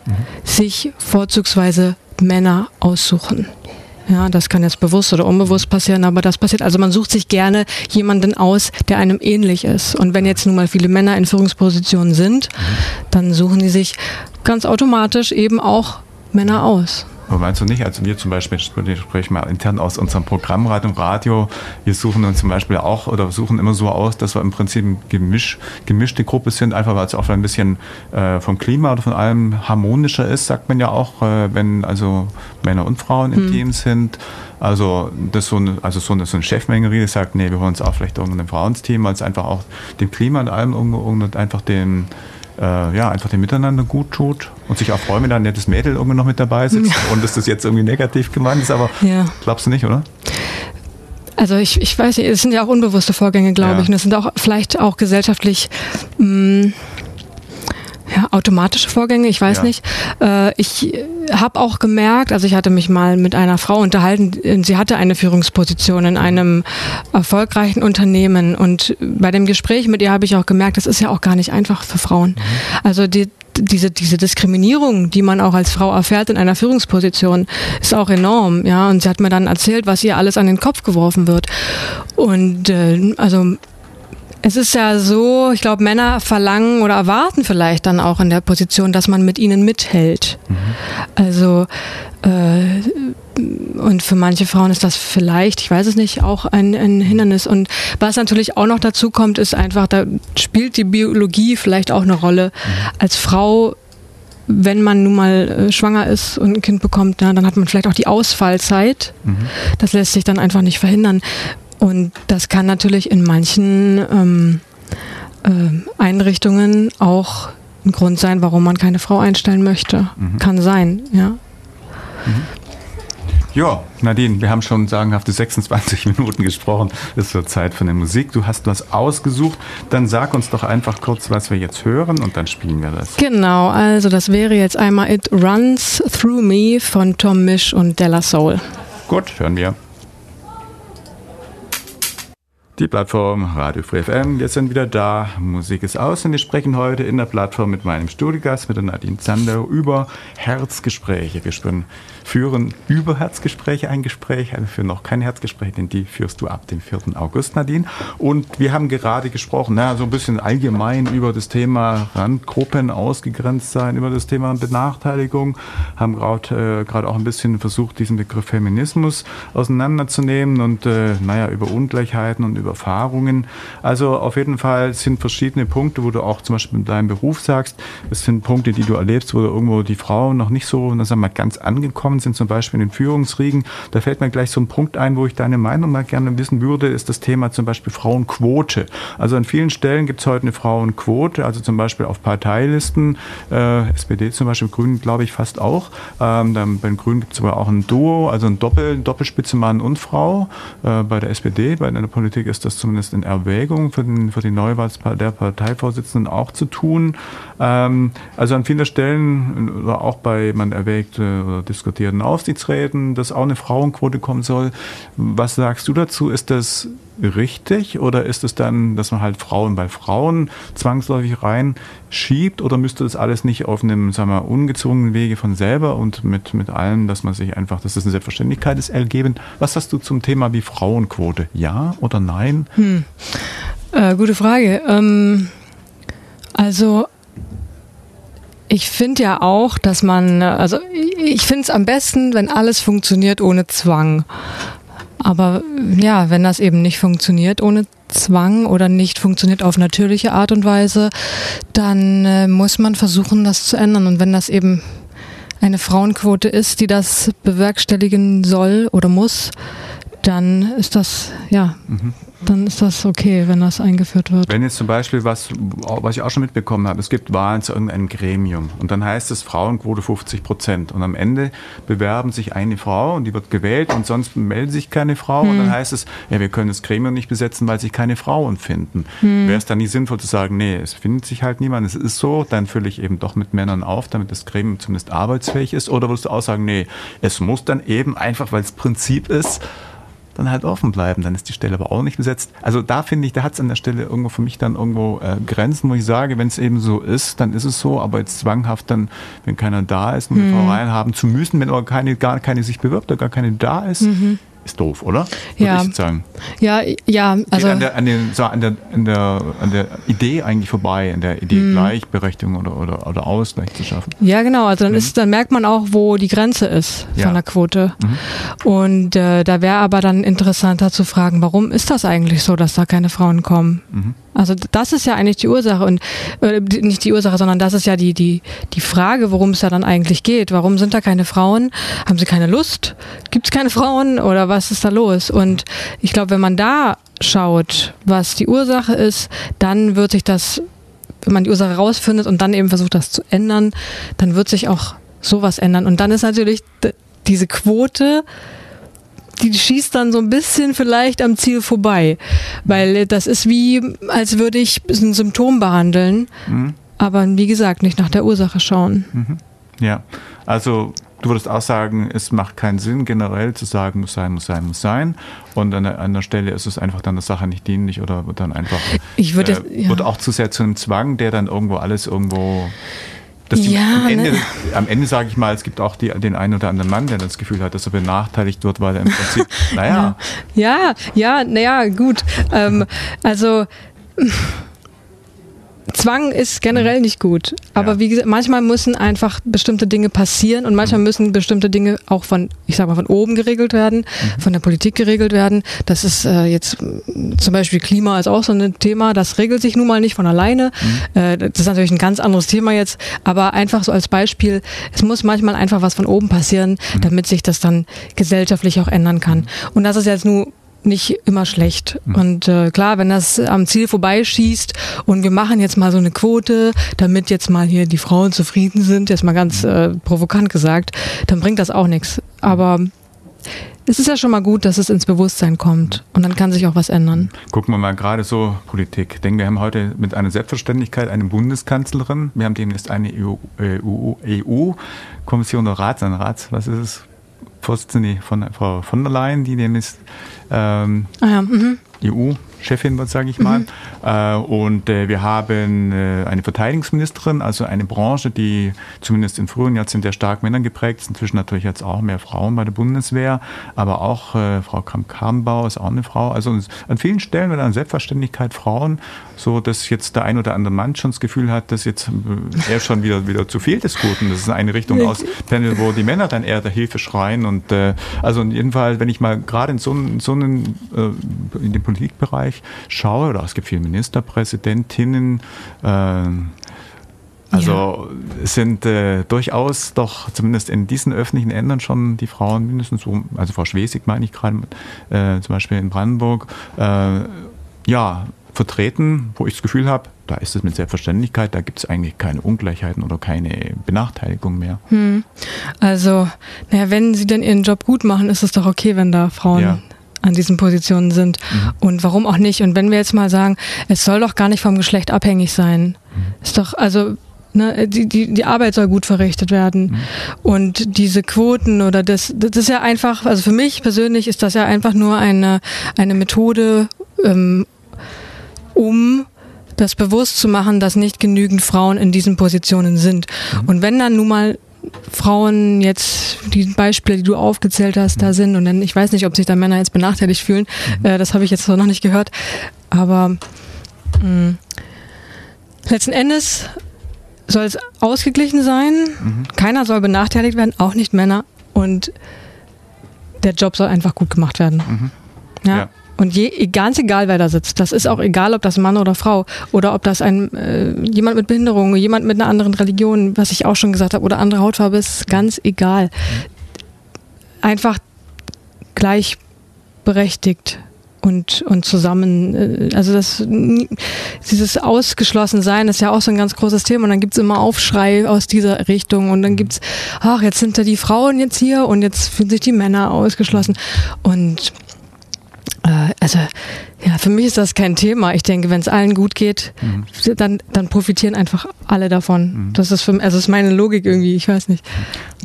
sich vorzugsweise Männer aussuchen. Ja, das kann jetzt bewusst oder unbewusst passieren, aber das passiert. Also man sucht sich gerne jemanden aus, der einem ähnlich ist. Und wenn jetzt nun mal viele Männer in Führungspositionen sind, dann suchen die sich ganz automatisch eben auch Männer aus. Aber meinst du nicht, also wir zum Beispiel, ich spreche mal intern aus unserem Programmrat und Radio, wir suchen uns zum Beispiel auch oder suchen immer so aus, dass wir im Prinzip eine Gemisch, gemischte Gruppe sind, einfach weil es auch ein bisschen äh, vom Klima oder von allem harmonischer ist, sagt man ja auch, äh, wenn also Männer und Frauen im Hm. Team sind. Also das so eine, also so eine, so eine Chefmengerie, die sagt, nee, wir holen uns auch vielleicht irgendein Frauensteam, weil es einfach auch dem Klima und allem irgendwo und einfach dem äh, ja, einfach dem Miteinander gut tut und sich auch freuen, wenn da ein nettes Mädel irgendwie noch mit dabei sitzt <laughs> und dass das jetzt irgendwie negativ gemeint ist, aber Ja. glaubst du nicht, oder? Also ich, ich weiß nicht, es sind ja auch unbewusste Vorgänge, glaube Ja. ich. Und es sind auch vielleicht auch gesellschaftlich mh, ja, automatische Vorgänge, ich weiß Ja. nicht. Äh, ich habe auch gemerkt, also ich hatte mich mal mit einer Frau unterhalten, äh, sie hatte eine Führungsposition in einem erfolgreichen Unternehmen und bei dem Gespräch mit ihr habe ich auch gemerkt, das ist ja auch gar nicht einfach für Frauen. Also die, diese, diese Diskriminierung, die man auch als Frau erfährt in einer Führungsposition, ist auch enorm, ja. Und sie hat mir dann erzählt, was ihr alles an den Kopf geworfen wird. Und äh, also es ist ja so, ich glaube, Männer verlangen oder erwarten vielleicht dann auch in der Position, dass man mit ihnen mithält. Also äh, und für manche Frauen ist das vielleicht, ich weiß es nicht, auch ein, ein Hindernis. Und was natürlich auch noch dazu kommt, ist einfach, da spielt die Biologie vielleicht auch eine Rolle. Als Frau wenn man nun mal äh, schwanger ist und ein Kind bekommt, na, dann hat man vielleicht auch die Ausfallzeit. Das lässt sich dann einfach nicht verhindern. Und das kann natürlich in manchen ähm, ähm, Einrichtungen auch ein Grund sein, warum man keine Frau einstellen möchte. Kann sein, ja. Ja, Nadine, wir haben schon sagenhafte 26 <laughs> Minuten gesprochen. Es wird Zeit für eine Musik. Du hast was ausgesucht. Dann sag uns doch einfach kurz, was wir jetzt hören und dann spielen wir das. Genau, also das wäre jetzt einmal It Runs Through Me von Tom Misch und Della Soul. Gut, hören wir. Die Plattform Radio Free FM, wir sind wieder da. Musik ist aus und wir sprechen heute in der Plattform mit meinem Studiogast, mit der Nadine Zander, über Herzgespräche. Wir spüren, führen über Herzgespräche ein Gespräch, also für noch kein Herzgespräch, denn die führst du ab dem 4. August, Nadine. Und wir haben gerade gesprochen, na, so ein bisschen allgemein über das Thema Randgruppen, ausgegrenzt sein, über das Thema Benachteiligung, haben gerade äh, auch ein bisschen versucht, diesen Begriff Feminismus auseinanderzunehmen und äh, naja, über Ungleichheiten und über Erfahrungen. Also auf jeden Fall sind verschiedene Punkte, wo du auch zum Beispiel in deinem Beruf sagst, es sind Punkte, die du erlebst, wo irgendwo die Frauen noch nicht so, sagen wir ganz angekommen sind, zum Beispiel in den Führungsriegen. Da fällt mir gleich so ein Punkt ein, wo ich deine Meinung mal gerne wissen würde, ist das Thema zum Beispiel Frauenquote. Also an vielen Stellen gibt es heute eine Frauenquote, also zum Beispiel auf Parteilisten, äh, SPD zum Beispiel, Grünen glaube ich fast auch. Ähm, dann bei den Grünen gibt es aber auch ein Duo, also ein Doppel, Doppelspitze Mann und Frau. Äh, bei der SPD, bei der Politik ist das zumindest in Erwägung für, den, für die Neuwahl der Parteivorsitzenden auch zu tun. Ähm, also an vielen Stellen, oder auch bei, man erwägt äh, oder diskutiert in Aufsichtsräten, dass auch eine Frauenquote kommen soll. Was sagst du dazu? Ist das richtig oder ist es dann, dass man halt Frauen bei Frauen zwangsläufig reinschiebt oder müsste das alles nicht auf einem, sagen wir, ungezwungenen Wege von selber und mit, mit allem, dass man sich einfach, dass das eine Selbstverständlichkeit ist, ergeben? Was hast du zum Thema wie Frauenquote? Ja oder nein? Äh, gute Frage. Ähm, also ich finde ja auch, dass man, also ich finde es am besten, wenn alles funktioniert ohne Zwang. Aber ja, wenn das eben nicht funktioniert ohne Zwang oder nicht funktioniert auf natürliche Art und Weise, dann äh, muss man versuchen, das zu ändern. Und wenn das eben eine Frauenquote ist, die das bewerkstelligen soll oder muss, dann ist das ja dann ist das okay, wenn das eingeführt wird. Wenn jetzt zum Beispiel was, was ich auch schon mitbekommen habe, es gibt Wahlen zu irgendeinem Gremium und dann heißt es Frauenquote 50 Prozent und am Ende bewerben sich eine Frau und die wird gewählt und sonst meldet sich keine Frau hm. und dann heißt es, ja, wir können das Gremium nicht besetzen, weil sich keine Frauen finden. Hm. Wäre es dann nicht sinnvoll zu sagen, nee, es findet sich halt niemand, es ist so, dann fülle ich eben doch mit Männern auf, damit das Gremium zumindest arbeitsfähig ist oder würdest du auch sagen, nee, es muss dann eben einfach, weil es Prinzip ist, dann halt offen bleiben. Dann ist die Stelle aber auch nicht besetzt. Also da finde ich, da hat es an der Stelle irgendwo für mich dann irgendwo äh, Grenzen, wo ich sage, wenn es eben so ist, dann ist es so, aber jetzt zwanghaft dann, wenn keiner da ist, um mhm. Frau reinhaben zu müssen, wenn aber keine, gar keine sich bewirbt oder gar keine da ist, mhm ist doof, oder? Würde ja. ich sagen. Ja, ja, also. Geht an der, an, den, an, der, an, der, an der Idee eigentlich vorbei, an der Idee mhm. Gleichberechtigung oder, oder, oder Ausgleich zu schaffen. Ja, genau. Also dann, mhm. ist, dann merkt man auch, wo die Grenze ist von ja. der Quote. Mhm. Und äh, da wäre aber dann interessanter zu fragen, warum ist das eigentlich so, dass da keine Frauen kommen? Mhm. Also das ist ja eigentlich die Ursache und äh, nicht die Ursache, sondern das ist ja die die die Frage, worum es ja dann eigentlich geht. Warum sind da keine Frauen? Haben sie keine Lust? Gibt es keine Frauen oder was ist da los? Und ich glaube, wenn man da schaut, was die Ursache ist, dann wird sich das, wenn man die Ursache rausfindet und dann eben versucht, das zu ändern, dann wird sich auch sowas ändern. Und dann ist natürlich diese Quote die schießt dann so ein bisschen vielleicht am Ziel vorbei. Weil das ist wie, als würde ich ein Symptom behandeln, mhm. aber wie gesagt, nicht nach der Ursache schauen. Mhm. Ja, also du würdest auch sagen, es macht keinen Sinn, generell zu sagen, muss sein, muss sein, muss sein. Und an der, an der Stelle ist es einfach dann der Sache nicht dienlich oder wird dann einfach, ich würde, äh, ja. wird auch zu sehr zu einem Zwang, der dann irgendwo alles irgendwo dass ja, am Ende, ne? am Ende sage ich mal, es gibt auch die, den einen oder anderen Mann, der das Gefühl hat, dass er benachteiligt wird, weil er im Prinzip, <laughs> naja. Ja, ja, naja, gut. Ähm, also Zwang ist generell nicht gut. Aber ja. wie gesagt, manchmal müssen einfach bestimmte Dinge passieren und manchmal mhm. müssen bestimmte Dinge auch von, ich sag mal, von oben geregelt werden, mhm. von der Politik geregelt werden. Das ist äh, jetzt zum Beispiel Klima ist auch so ein Thema, das regelt sich nun mal nicht von alleine. Mhm. Äh, das ist natürlich ein ganz anderes Thema jetzt, aber einfach so als Beispiel, es muss manchmal einfach was von oben passieren, mhm. damit sich das dann gesellschaftlich auch ändern kann. Mhm. Und das ist jetzt nur nicht immer schlecht. Mhm. Und äh, klar, wenn das am Ziel vorbeischießt und wir machen jetzt mal so eine Quote, damit jetzt mal hier die Frauen zufrieden sind, jetzt mal ganz mhm. äh, provokant gesagt, dann bringt das auch nichts. Aber es ist ja schon mal gut, dass es ins Bewusstsein kommt und dann kann sich auch was ändern. Gucken wir mal gerade so Politik. Ich denke, wir haben heute mit einer Selbstverständlichkeit eine Bundeskanzlerin. Wir haben demnächst eine EU-Kommission e EU, EU oder Rats, ein Rats, was ist es? Vorsitzende von Frau von der Leyen, die demnächst ähm, ah ja, mhm. EU Chefin sage ich mal. Mhm. Äh, und äh, wir haben äh, eine Verteidigungsministerin, also eine Branche, die zumindest in früheren Jahrzehnten sehr stark Männern geprägt ist. Inzwischen natürlich jetzt auch mehr Frauen bei der Bundeswehr, aber auch äh, Frau Kramp-Karrenbauer ist auch eine Frau. Also an vielen Stellen wird an Selbstverständlichkeit Frauen, so dass jetzt der ein oder andere Mann schon das Gefühl hat, dass jetzt äh, er schon wieder, wieder zu viel des Guten. Das ist eine Richtung aus <laughs> Panel, wo die Männer dann eher der Hilfe schreien. Und äh, also in jedem Fall, wenn ich mal gerade in so, in so einen, in den Politikbereich Bereich schaue, oder es gibt viele Ministerpräsidentinnen, äh, also ja. sind äh, durchaus doch zumindest in diesen öffentlichen Ämtern schon die Frauen mindestens so, also Frau Schwesig meine ich gerade äh, zum Beispiel in Brandenburg, äh, ja, vertreten, wo ich das Gefühl habe, da ist es mit Selbstverständlichkeit, da gibt es eigentlich keine Ungleichheiten oder keine Benachteiligung mehr. Hm. Also, naja, wenn sie denn ihren Job gut machen, ist es doch okay, wenn da Frauen ja an diesen Positionen sind. Mhm. Und warum auch nicht? Und wenn wir jetzt mal sagen, es soll doch gar nicht vom Geschlecht abhängig sein. Mhm. Ist doch, also Ne, die, die, die Arbeit soll gut verrichtet werden. Mhm. Und diese Quoten oder das, das ist ja einfach, also für mich persönlich ist das ja einfach nur eine, eine Methode, ähm, um das bewusst zu machen, dass nicht genügend Frauen in diesen Positionen sind. Mhm. Und wenn dann nun mal Frauen jetzt, die Beispiele, die du aufgezählt hast, da sind und dann, ich weiß nicht, ob sich da Männer jetzt benachteiligt fühlen, mhm. äh, das habe ich jetzt noch nicht gehört, aber mh, mm, letzten Endes soll es ausgeglichen sein, mhm. keiner soll benachteiligt werden, auch nicht Männer und der Job soll einfach gut gemacht werden. Mhm. ja. ja. Und je, ganz egal, wer da sitzt, das ist auch egal, ob das Mann oder Frau oder ob das ein äh, jemand mit Behinderung, jemand mit einer anderen Religion, was ich auch schon gesagt habe, oder andere Hautfarbe, ist ganz egal. Einfach gleichberechtigt und, und zusammen, äh, also das, dieses Ausgeschlossensein ist ja auch so ein ganz großes Thema und dann gibt's immer Aufschrei aus dieser Richtung und dann gibt's, ach, jetzt sind da die Frauen jetzt hier und jetzt fühlen sich die Männer ausgeschlossen und also ja, für mich ist das kein Thema. Ich denke, wenn es allen gut geht, mhm. dann, dann profitieren einfach alle davon. Mhm. Das ist für also das ist meine Logik irgendwie, ich weiß nicht.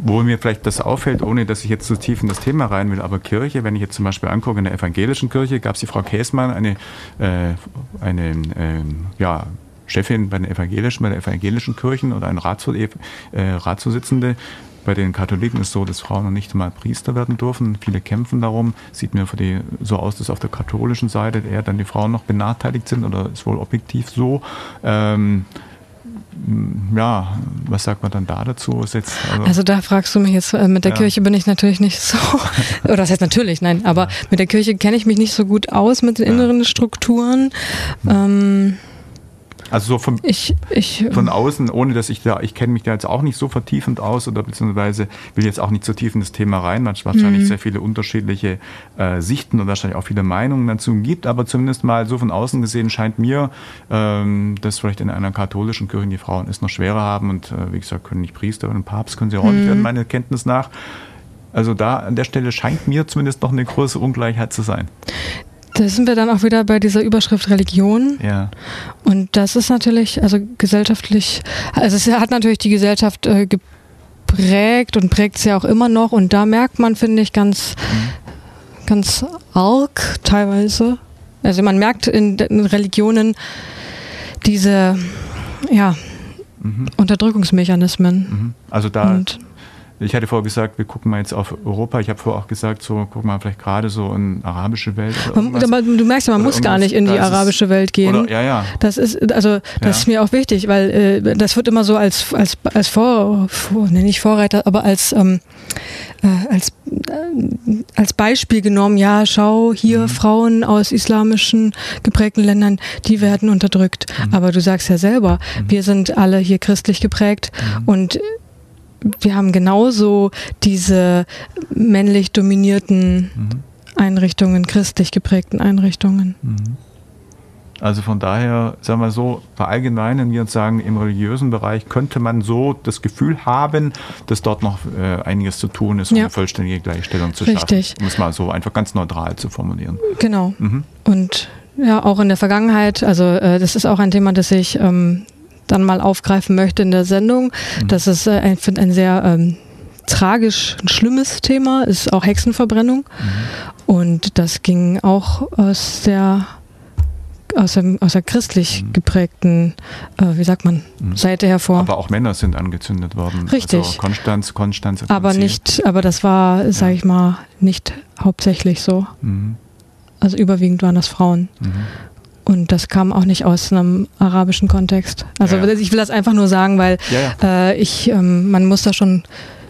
Wo mir vielleicht das auffällt, ohne dass ich jetzt zu so tief in das Thema rein will, aber Kirche, wenn ich jetzt zum Beispiel angucke, in der evangelischen Kirche gab es die Frau Käsmann, eine, äh, eine äh, ja, Chefin bei den evangelischen, bei der evangelischen Kirchen oder eine Ratsvor äh, Ratsvorsitzende, bei den Katholiken ist es so, dass Frauen noch nicht mal Priester werden dürfen. Viele kämpfen darum. Sieht mir für die so aus, dass auf der katholischen Seite eher dann die Frauen noch benachteiligt sind oder ist wohl objektiv so. Ähm, ja, was sagt man dann da dazu? Jetzt, also, also, da fragst du mich jetzt, äh, mit der ja. Kirche bin ich natürlich nicht so, <laughs> oder das heißt natürlich, nein, aber mit der Kirche kenne ich mich nicht so gut aus mit den inneren Strukturen. Ähm, also so von, ich, ich, von außen, ohne dass ich da, ich kenne mich da jetzt auch nicht so vertiefend aus oder beziehungsweise will jetzt auch nicht so tief in das Thema rein, weil es wahrscheinlich mhm. sehr viele unterschiedliche äh, Sichten und wahrscheinlich auch viele Meinungen dazu gibt, aber zumindest mal so von außen gesehen scheint mir, ähm, dass vielleicht in einer katholischen Kirche die Frauen es noch schwerer haben und äh, wie gesagt, können nicht Priester und Papst können sie auch mhm. nicht werden, meiner Kenntnis nach. Also da an der Stelle scheint mir zumindest noch eine große Ungleichheit zu sein. Da sind wir dann auch wieder bei dieser Überschrift Religion. Ja. Und das ist natürlich, also gesellschaftlich, also es hat natürlich die Gesellschaft äh, geprägt und prägt es ja auch immer noch. Und da merkt man, finde ich, ganz, mhm. ganz arg teilweise. Also man merkt in, in Religionen diese, ja, mhm. Unterdrückungsmechanismen. Mhm. Also da. Und ich hatte vorher gesagt, wir gucken mal jetzt auf Europa. Ich habe vorher auch gesagt, so gucken wir vielleicht gerade so in arabische Welt. Du merkst ja, man muss gar nicht in die arabische Welt gehen. Oder, ja, ja. Das ist also das ja. ist mir auch wichtig, weil äh, das wird immer so als als als Vor, vor nee, nicht Vorreiter, aber als ähm, äh, als äh, als Beispiel genommen. Ja, schau hier mhm. Frauen aus islamischen geprägten Ländern, die werden unterdrückt. Mhm. Aber du sagst ja selber, mhm. wir sind alle hier christlich geprägt mhm. und wir haben genauso diese männlich dominierten mhm. Einrichtungen, christlich geprägten Einrichtungen. Mhm. Also von daher, sagen wir so, verallgemeinern wir und sagen, im religiösen Bereich könnte man so das Gefühl haben, dass dort noch äh, einiges zu tun ist, um ja. eine vollständige Gleichstellung zu Richtig. schaffen. Um es mal so einfach ganz neutral zu formulieren. Genau. Mhm. Und ja, auch in der Vergangenheit, also äh, das ist auch ein Thema, das ich ähm, dann mal aufgreifen möchte in der Sendung. Mhm. Das ist, äh, ich finde, ein sehr ähm, tragisch, ein schlimmes Thema, ist auch Hexenverbrennung. Mhm. Und das ging auch aus der aus, dem, aus der christlich mhm. geprägten, äh, wie sagt man, mhm. Seite hervor. Aber auch Männer sind angezündet worden. Richtig. Also Konstanz, Konstanz. Aber nicht, aber das war, ja. sage ich mal, nicht hauptsächlich so. Mhm. Also überwiegend waren das Frauen. Und das kam auch nicht aus einem arabischen Kontext. Also ja, ja. ich will das einfach nur sagen, weil äh, ich, ähm, man muss da schon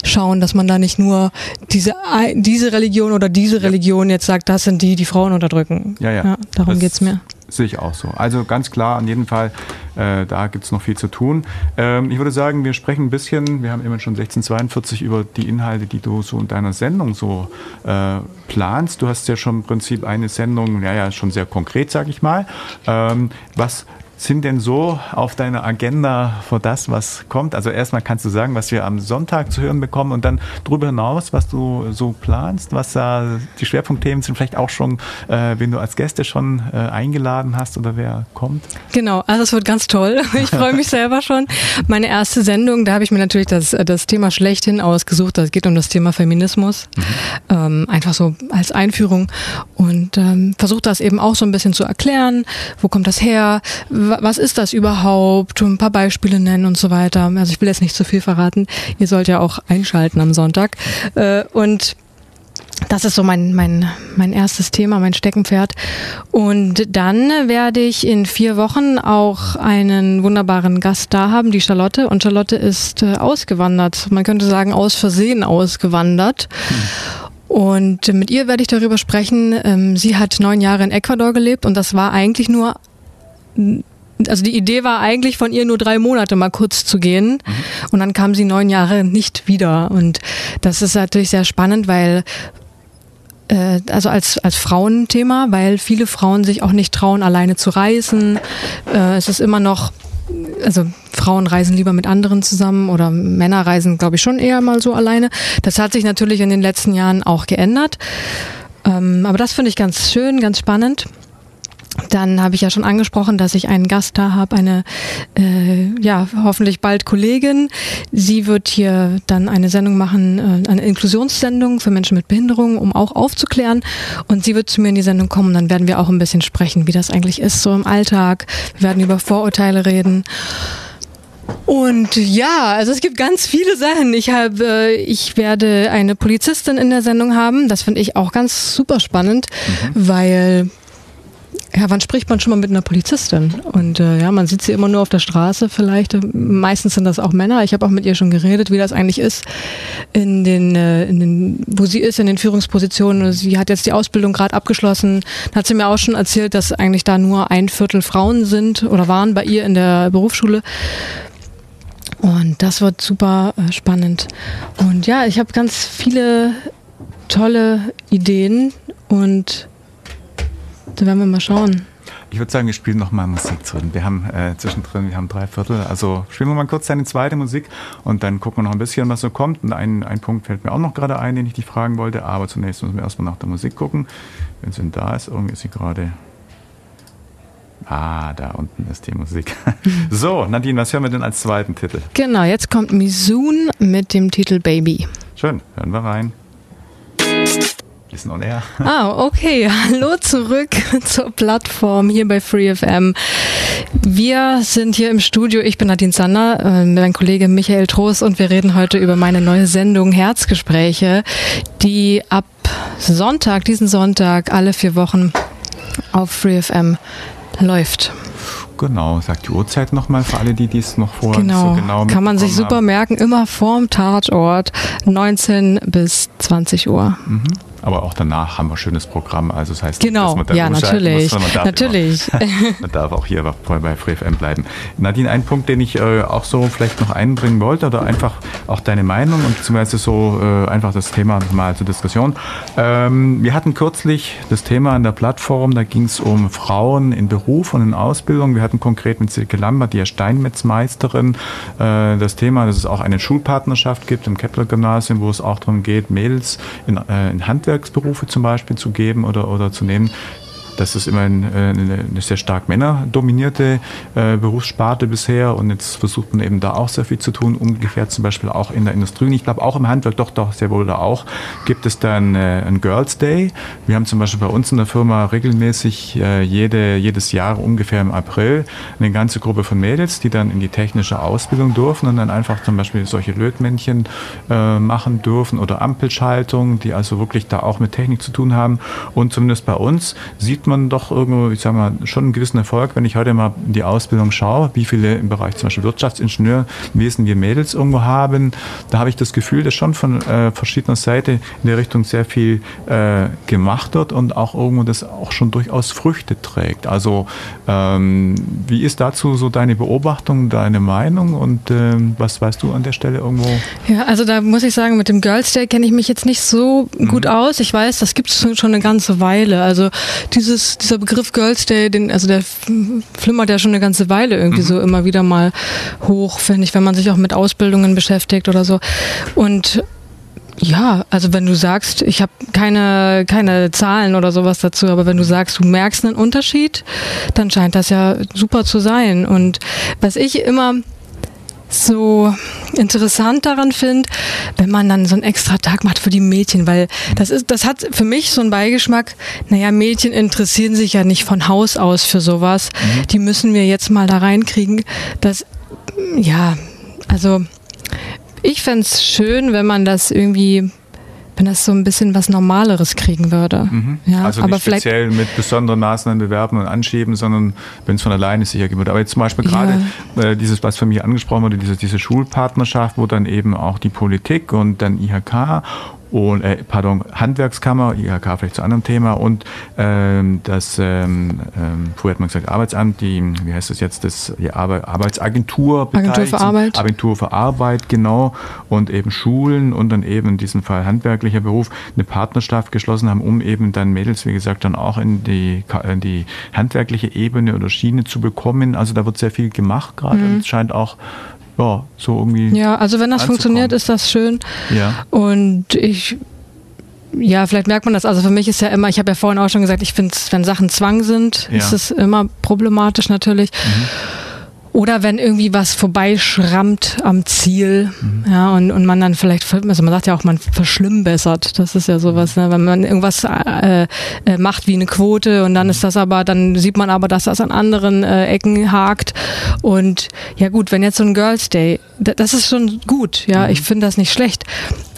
schauen, dass man da nicht nur diese, diese Religion oder diese Religion jetzt sagt, das sind die, die Frauen unterdrücken. Ja, ja. darum geht es mir. Sehe ich auch so. Also ganz klar, an jeden Fall, äh, da gibt es noch viel zu tun. Ähm, ich würde sagen, wir sprechen ein bisschen, wir haben immer schon 1642 über die Inhalte, die du so in deiner Sendung so äh, planst. Du hast ja schon im Prinzip eine Sendung, ja, ja, schon sehr konkret, sage ich mal. Ähm, was sind denn so auf deiner Agenda für das, was kommt? Also erstmal kannst du sagen, was wir am Sonntag zu hören bekommen und dann darüber hinaus, was du so planst, was da die Schwerpunktthemen sind, vielleicht auch schon, äh, wenn du als Gäste schon äh, eingeladen hast oder wer kommt? Genau, also es wird ganz toll. <laughs> Ich freue mich selber schon. Meine erste Sendung, da habe ich mir natürlich das, das Thema schlechthin ausgesucht. Das geht um das Thema Feminismus. Mhm. Ähm, einfach so als Einführung und ähm, versuche das eben auch so ein bisschen zu erklären. Wo kommt das her? Was ist das überhaupt? Ein paar Beispiele nennen und so weiter. Also ich will jetzt nicht zu viel verraten. Ihr sollt ja auch einschalten am Sonntag. Äh, und das ist so mein, mein, mein erstes Thema, mein Steckenpferd. Und dann werde ich in vier Wochen auch einen wunderbaren Gast da haben, die Charlotte. Und Charlotte ist äh, ausgewandert. Man könnte sagen, aus Versehen ausgewandert. Und mit ihr werde ich darüber sprechen. Ähm, sie hat neun Jahre in Ecuador gelebt und das war eigentlich nur also die Idee war eigentlich von ihr nur drei Monate mal kurz zu gehen mhm. und dann kam sie neun Jahre nicht wieder und das ist natürlich sehr spannend, weil äh, also als, als Frauenthema, weil viele Frauen sich auch nicht trauen, alleine zu reisen. Äh, es ist immer noch, also Frauen reisen lieber mit anderen zusammen oder Männer reisen, glaube ich, schon eher mal so alleine. Das hat sich natürlich in den letzten Jahren auch geändert. Ähm, aber das finde ich ganz schön, ganz spannend. Dann habe ich ja schon angesprochen, dass ich einen Gast da habe, eine äh, ja hoffentlich bald Kollegin. Sie wird hier dann eine Sendung machen, äh, eine Inklusionssendung für Menschen mit Behinderung, um auch aufzuklären. Und sie wird zu mir in die Sendung kommen. Dann werden wir auch ein bisschen sprechen, wie das eigentlich ist so im Alltag. Wir werden über Vorurteile reden. Und ja, also es gibt ganz viele Sachen. Ich habe, äh, ich werde eine Polizistin in der Sendung haben. Das finde ich auch ganz super spannend, mhm. weil ja, wann spricht man schon mal mit einer Polizistin? Und äh, ja, man sieht sie immer nur auf der Straße vielleicht. Meistens sind das auch Männer. Ich habe auch mit ihr schon geredet, wie das eigentlich ist, in den, äh, in den, wo sie ist, in den Führungspositionen. Sie hat jetzt die Ausbildung gerade abgeschlossen. Da hat sie mir auch schon erzählt, dass eigentlich da nur ein Viertel Frauen sind oder waren bei ihr in der Berufsschule. Und das wird super äh, spannend. Und ja, ich habe ganz viele tolle Ideen und da werden wir mal schauen. Ich würde sagen, wir spielen noch mal Musik drin. Wir haben äh, zwischendrin, wir haben drei Viertel. Also spielen wir mal kurz deine zweite Musik und dann gucken wir noch ein bisschen, was so kommt. Und ein, ein Punkt fällt mir auch noch gerade ein, den ich dich fragen wollte. Aber zunächst müssen wir erstmal nach der Musik gucken. Wenn sie da ist, irgendwie ist sie gerade. Ah, da unten ist die Musik. <laughs> so, Nadine, was hören wir denn als zweiten Titel? Genau, jetzt kommt Misun mit dem Titel Baby. Schön, hören wir rein. Ist on air. <laughs> Ah, okay. <laughs> Hallo zurück <laughs> zur Plattform hier bei FreeFM. Wir sind hier im Studio. Ich bin Nadine Sander, äh, mein Kollege Michael Trost und wir reden heute über meine neue Sendung Herzgespräche, die ab Sonntag, diesen Sonntag, alle vier Wochen auf FreeFM läuft. Genau, sagt die Uhrzeit nochmal für alle, die dies noch vorher genau. so genau Kann man sich super haben. merken, immer vorm Tatort, 19 bis 20 Uhr. Mhm. Aber auch danach haben wir ein schönes Programm. Also das heißt, genau. dass man ja, natürlich. Muss, man darf natürlich. Immer, <laughs> man darf auch hier bei FreeFM bleiben. Nadine, ein Punkt, den ich äh, auch so vielleicht noch einbringen wollte oder einfach auch deine Meinung und beziehungsweise so äh, einfach das Thema mal zur Diskussion. Ähm, wir hatten kürzlich das Thema an der Plattform, da ging es um Frauen in Beruf und in Ausbildung. Wir hatten konkret mit Silke Lambert, die ja Steinmetzmeisterin, äh, das Thema, dass es auch eine Schulpartnerschaft gibt im Kepler-Gymnasium, wo es auch darum geht, Mädels in, äh, in Handwerk Handwerksberufe zum Beispiel zu geben oder, oder zu nehmen, das ist immer eine, eine sehr stark männerdominierte äh, Berufssparte bisher und jetzt versucht man eben da auch sehr viel zu tun. Umgekehrt zum Beispiel auch in der Industrie und ich glaube auch im Handwerk, doch, doch, sehr wohl da auch, gibt es dann äh, ein Girls Day. Wir haben zum Beispiel bei uns in der Firma regelmäßig äh, jede, jedes Jahr ungefähr im April eine ganze Gruppe von Mädels, die dann in die technische Ausbildung dürfen und dann einfach zum Beispiel solche Lötmännchen äh, machen dürfen oder Ampelschaltung, die also wirklich da auch mit Technik zu tun haben. Und zumindest bei uns sieht sieht man doch irgendwo, ich sage mal, schon einen gewissen Erfolg, wenn ich heute mal in die Ausbildung schaue, wie viele im Bereich zum Beispiel Wirtschaftsingenieurwesen wir Mädels irgendwo haben. Da habe ich das Gefühl, dass schon von äh, verschiedener Seite in der Richtung sehr viel äh, gemacht wird und auch irgendwo das auch schon durchaus Früchte trägt. Also ähm, wie ist dazu so deine Beobachtung, deine Meinung und ähm, was weißt du an der Stelle irgendwo? Ja, also da muss ich sagen, mit dem Girls Day kenne ich mich jetzt nicht so gut mhm. aus. Ich weiß, das gibt es schon eine ganze Weile. Also diese dieses, dieser Begriff Girls Day, den, also der flimmert ja schon eine ganze Weile irgendwie mhm. so immer wieder mal hoch, finde ich, wenn man sich auch mit Ausbildungen beschäftigt oder so. Und ja, also wenn du sagst, ich habe keine, keine Zahlen oder sowas dazu, aber wenn du sagst, du merkst einen Unterschied, dann scheint das ja super zu sein. Und was ich immer so interessant daran finde, wenn man dann so einen extra Tag macht für die Mädchen, weil das ist, das hat für mich so einen Beigeschmack, naja, Mädchen interessieren sich ja nicht von Haus aus für sowas. Mhm. Die müssen wir jetzt mal da reinkriegen. Das, ja, also ich fände es schön, wenn man das irgendwie wenn das so ein bisschen was Normaleres kriegen würde. Mhm. Ja, also nicht speziell mit besonderen Maßnahmen bewerben und anschieben, sondern wenn es von alleine sicher geht. Aber jetzt zum Beispiel gerade ja. äh, dieses, was für mich angesprochen wurde, diese, diese Schulpartnerschaft, wo dann eben auch die Politik und dann IHK und äh, pardon, Handwerkskammer, IHK vielleicht zu anderem Thema und ähm, das, ähm, ähm, früher hat man gesagt Arbeitsamt, die, wie heißt das jetzt, das die Arbeitsagentur, Agentur für Arbeit. Agentur für Arbeit, genau, und eben Schulen und dann eben in diesem Fall handwerklicher Beruf eine Partnerschaft geschlossen haben, um eben dann Mädels, wie gesagt, dann auch in die, in die handwerkliche Ebene oder Schiene zu bekommen. Also da wird sehr viel gemacht gerade mhm. und es scheint auch ja, so irgendwie. Ja, also wenn das funktioniert, ist das schön. Ja. Und ich ja, vielleicht merkt man das. Also für mich ist ja immer, ich habe ja vorhin auch schon gesagt, ich finde, wenn Sachen Zwang sind, ja. ist es immer problematisch natürlich. Mhm. Oder wenn irgendwie was vorbeischrammt am Ziel, mhm. ja, und, und man dann vielleicht, also man sagt ja auch, man verschlimmbessert. Das ist ja sowas, ne? wenn man irgendwas äh, äh, macht wie eine Quote und dann ist das aber, dann sieht man aber, dass das an anderen äh, Ecken hakt. Und ja gut, wenn jetzt so ein Girls Day, das ist schon gut, ja, mhm. ich finde das nicht schlecht.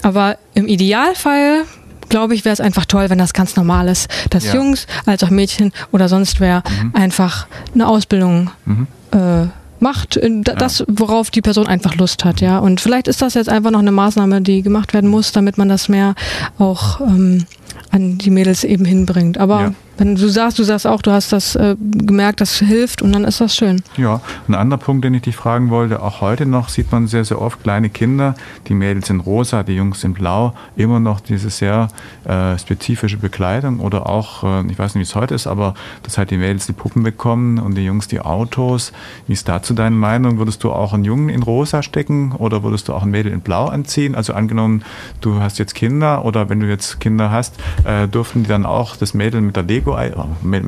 Aber im Idealfall glaube ich, wäre es einfach toll, wenn das ganz normal ist, dass ja. Jungs als auch Mädchen oder sonst wer mhm. einfach eine Ausbildung mhm. äh, macht, das, worauf die Person einfach Lust hat, ja. Und vielleicht ist das jetzt einfach noch eine Maßnahme, die gemacht werden muss, damit man das mehr auch ähm, an die Mädels eben hinbringt. Aber ja. Wenn du sagst, du sagst auch, du hast das äh, gemerkt, das hilft und dann ist das schön. Ja, ein anderer Punkt, den ich dich fragen wollte, auch heute noch sieht man sehr, sehr oft kleine Kinder, die Mädels sind rosa, die Jungs sind blau, immer noch diese sehr äh, spezifische Bekleidung oder auch, äh, ich weiß nicht, wie es heute ist, aber dass halt die Mädels die Puppen bekommen und die Jungs die Autos. Wie ist dazu deine Meinung? Würdest du auch einen Jungen in rosa stecken oder würdest du auch ein Mädel in blau anziehen? Also angenommen, du hast jetzt Kinder oder wenn du jetzt Kinder hast, äh, dürften die dann auch das Mädel mit der Lego Lego, oh, mit,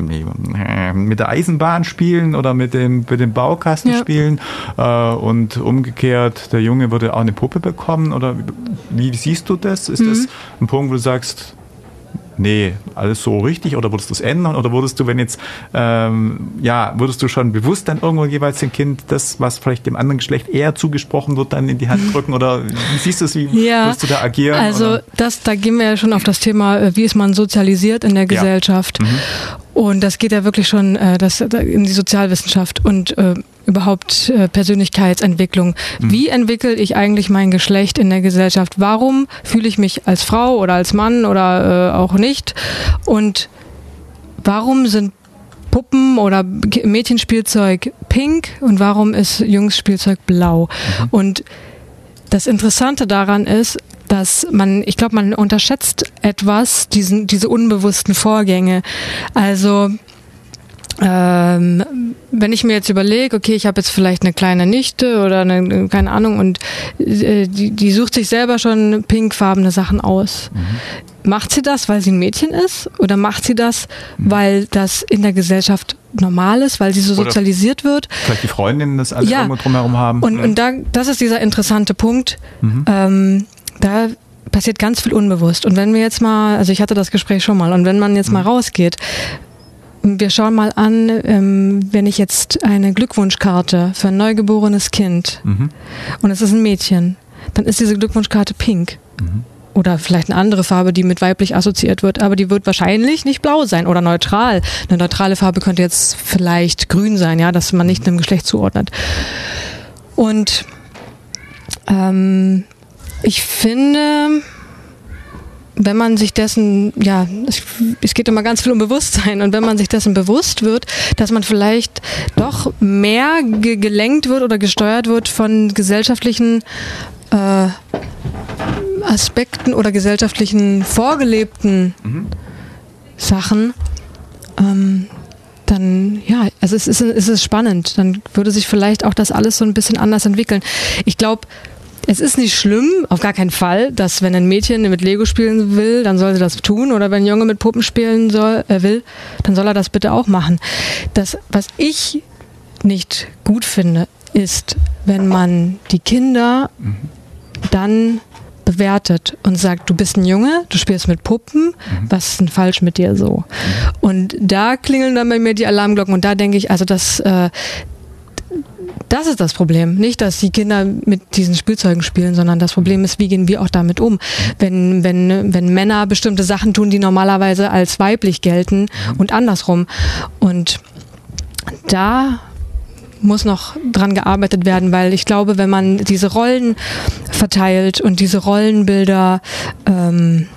mit, der Eisenbahn spielen oder mit dem, mit dem Baukasten ja. spielen äh, und umgekehrt, der Junge würde auch eine Puppe bekommen oder wie, wie siehst du das? Ist mhm. das ein Punkt, wo du sagst, nee, alles so richtig oder würdest du es ändern oder würdest du, wenn jetzt, ähm, ja, würdest du schon bewusst dann irgendwo jeweils dem Kind das, was vielleicht dem anderen Geschlecht eher zugesprochen wird, dann in die Hand drücken oder wie siehst du es, wie <laughs> ja, würdest du da agieren? Also das, da gehen wir ja schon auf das Thema, äh, wie ist man sozialisiert in der Gesellschaft. Ja. Mhm. Und das geht ja wirklich schon äh, das, in die Sozialwissenschaft und äh, überhaupt äh, Persönlichkeitsentwicklung. Mhm. Wie entwickle ich eigentlich mein Geschlecht in der Gesellschaft? Warum fühle ich mich als Frau oder als Mann oder äh, auch nicht? Und warum sind Puppen oder Mädchenspielzeug pink und warum ist Jungsspielzeug blau? Mhm. Und das Interessante daran ist, dass man, ich glaube, man unterschätzt etwas, diesen, diese unbewussten Vorgänge. Also ähm, wenn ich mir jetzt überlege, okay, ich habe jetzt vielleicht eine kleine Nichte oder eine, keine Ahnung, und äh, die, die sucht sich selber schon pinkfarbene Sachen aus. Mhm. Macht sie das, weil sie ein Mädchen ist? Oder macht sie das, mhm. weil das in der Gesellschaft normal ist, weil sie so oder sozialisiert wird? Vielleicht die Freundinnen das alle ja. irgendwo drumherum haben. Und, mhm. und da, das ist dieser interessante Punkt. Mhm. Ähm, da passiert ganz viel unbewusst. Und wenn wir jetzt mal, also ich hatte das Gespräch schon mal, und wenn man jetzt mal mhm. rausgeht, wir schauen mal an, ähm, wenn ich jetzt eine Glückwunschkarte für ein neugeborenes Kind mhm. und es ist ein Mädchen, dann ist diese Glückwunschkarte pink. Mhm. Oder vielleicht eine andere Farbe, die mit weiblich assoziiert wird, aber die wird wahrscheinlich nicht blau sein oder neutral. Eine neutrale Farbe könnte jetzt vielleicht grün sein, ja, dass man nicht einem Geschlecht zuordnet. Und ähm, ich finde, wenn man sich dessen, ja, es, es, geht immer ganz viel um Bewusstsein und wenn man sich dessen bewusst wird, dass man vielleicht doch mehr ge gelenkt wird oder gesteuert wird von gesellschaftlichen äh, Aspekten oder gesellschaftlichen vorgelebten mhm. Sachen, ähm, dann ja, also es ist, es ist spannend. Dann würde sich vielleicht auch das alles so ein bisschen anders entwickeln. Ich glaube, es ist nicht schlimm, auf gar keinen Fall, dass wenn ein Mädchen mit Lego spielen will, dann soll sie das tun. Oder wenn ein Junge mit Puppen spielen soll, äh, will, dann soll er das bitte auch machen. Das, was ich nicht gut finde, ist, wenn man die Kinder dann bewertet und sagt, du bist ein Junge, du spielst mit Puppen, mhm. was ist denn falsch mit dir so? Und da klingeln dann bei mir die Alarmglocken und da denke ich, also das, äh, das ist das Problem. Nicht, dass die Kinder mit diesen Spielzeugen spielen, sondern das Problem ist, wie gehen wir auch damit um? Wenn, wenn, wenn Männer bestimmte Sachen tun, die normalerweise als weiblich gelten und andersrum. Und da muss noch dran gearbeitet werden, weil ich glaube, wenn man diese Rollen verteilt und diese Rollenbilder ähm,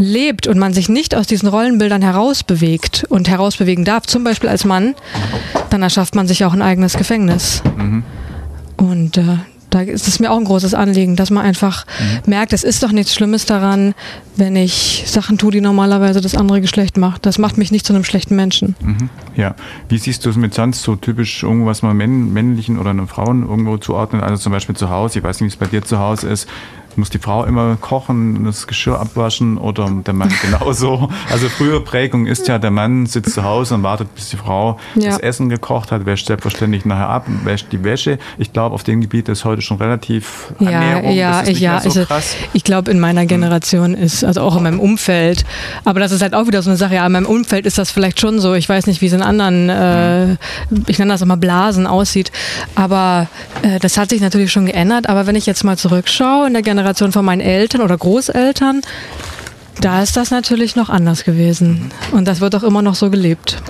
lebt und man sich nicht aus diesen Rollenbildern herausbewegt und herausbewegen darf, zum Beispiel als Mann, dann erschafft man sich auch ein eigenes Gefängnis. Mhm. Und äh, da ist es mir auch ein großes Anliegen, dass man einfach mhm. merkt, es ist doch nichts Schlimmes daran, wenn ich Sachen tue, die normalerweise das andere Geschlecht macht. Das macht mich nicht zu einem schlechten Menschen. Mhm. Ja. Wie siehst du es mit sonst so typisch irgendwas mal männlichen oder einem Frauen irgendwo zuordnen? Also zum Beispiel zu Hause, ich weiß nicht, wie es bei dir zu Hause ist muss die Frau immer kochen, das Geschirr abwaschen oder der Mann <laughs> genauso. Also frühe Prägung ist ja, der Mann sitzt zu Hause und wartet, bis die Frau ja. das Essen gekocht hat, wäscht selbstverständlich nachher ab, wäscht die Wäsche. Ich glaube, auf dem Gebiet ist heute schon relativ ja, Annäherung. Ja, ja, so also krass. ich glaube, in meiner Generation ist, also auch in meinem Umfeld, aber das ist halt auch wieder so eine Sache, ja, in meinem Umfeld ist das vielleicht schon so. Ich weiß nicht, wie es in anderen, äh, ich nenne das immer Blasen aussieht, aber äh, das hat sich natürlich schon geändert. Aber wenn ich jetzt mal zurückschaue in der Generation, Generation von meinen Eltern oder Großeltern, da ist das natürlich noch anders gewesen. Und das wird auch immer noch so gelebt.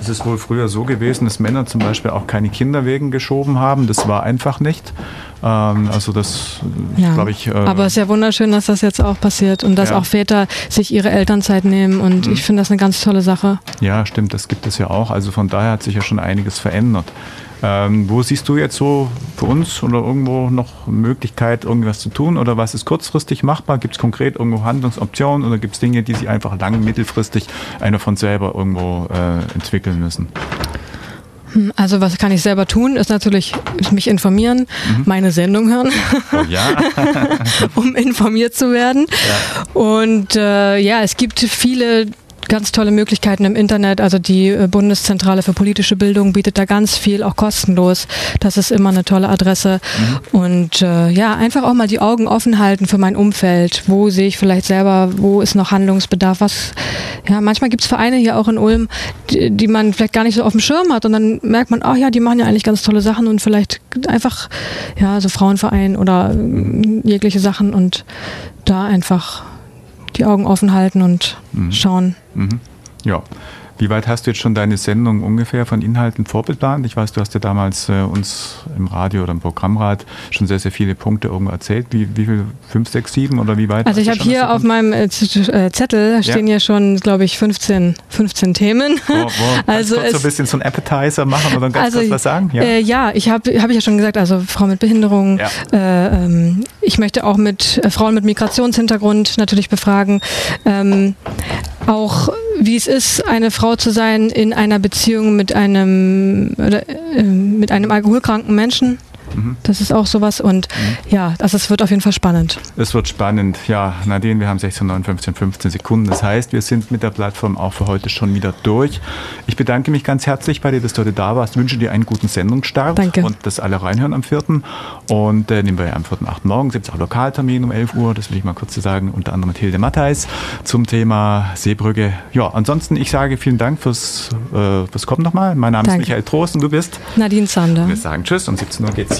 Es ist wohl früher so gewesen, dass Männer zum Beispiel auch keine Kinder wegen geschoben haben. Das war einfach nicht. Ähm, also das, ja, glaube ich. Äh, aber es ist ja wunderschön, dass das jetzt auch passiert und dass ja. auch Väter sich ihre Elternzeit nehmen. Und mhm. ich finde das eine ganz tolle Sache. Ja, stimmt. Das gibt es ja auch. Also von daher hat sich ja schon einiges verändert. Ähm, wo siehst du jetzt so für uns oder irgendwo noch Möglichkeit, irgendwas zu tun? Oder was ist kurzfristig machbar? Gibt es konkret irgendwo Handlungsoptionen oder gibt es Dinge, die sich einfach lang, mittelfristig einer von selber irgendwo äh, entwickeln müssen? Hm, also was kann ich selber tun, ist natürlich mich informieren, mhm. meine Sendung hören, oh, ja. <laughs> um informiert zu werden. Ja. Und äh, ja, es gibt viele ganz tolle Möglichkeiten im Internet. Also die äh, Bundeszentrale für politische Bildung bietet da ganz viel, auch kostenlos. Das ist immer eine tolle Adresse. Mhm. Und äh, ja, einfach auch mal die Augen offen halten für mein Umfeld. Wo sehe ich vielleicht selber, wo ist noch Handlungsbedarf? Was, ja, manchmal gibt es Vereine hier auch in Ulm, die, die, man vielleicht gar nicht so auf dem Schirm hat. Und dann merkt man, ach ja, die machen ja eigentlich ganz tolle Sachen und vielleicht einfach, ja, so Frauenverein oder äh, jegliche Sachen und da einfach die Augen offen halten und mhm. schauen. Mhm. Ja. Wie weit hast du jetzt schon deine Sendung ungefähr von Inhalten vorbeplant? Ich weiß, du hast ja damals äh, uns im Radio oder im Programmrad schon sehr, sehr viele Punkte irgendwo erzählt. Wie, wie viel? Fünf, sechs, sieben oder wie weit? Also ich habe hier auf meinem äh, äh, Zettel stehen ja. schon, glaube ich, 15, 15 Themen. Wo, wo, <laughs> also kurz so ein bisschen so ein Appetizer machen oder ganz also, kurz was sagen? Ja, äh, ja ich habe hab ich ja schon gesagt, also Frau mit Behinderung. Ja. Äh, ähm, ich möchte auch mit Frauen mit Migrationshintergrund natürlich befragen. Ähm, auch wie es ist, eine Frau zu sein in einer Beziehung mit einem, oder, äh, mit einem alkoholkranken Menschen. Mhm. Das ist auch sowas und mhm. ja, also es wird auf jeden Fall spannend. Es wird spannend, ja. Nadine, wir haben 16, 9, 15, 15 Sekunden. Das heißt, wir sind mit der Plattform auch für heute schon wieder durch. Ich bedanke mich ganz herzlich bei dir, dass du heute da warst. Wünsche dir einen guten Sendungsstart Danke. und dass alle reinhören am 4. Und äh, nehmen wir ja am 4.8. morgens. Gibt es auch Lokaltermin um 11 Uhr, das will ich mal kurz sagen, unter anderem mit Hilde Mattheis zum Thema Seebrücke. Ja, ansonsten, ich sage vielen Dank fürs, äh, fürs Kommen nochmal. Mein Name Danke. ist Michael Trost und du bist? Nadine Zander. Wir sagen Tschüss. Um 17 Uhr geht es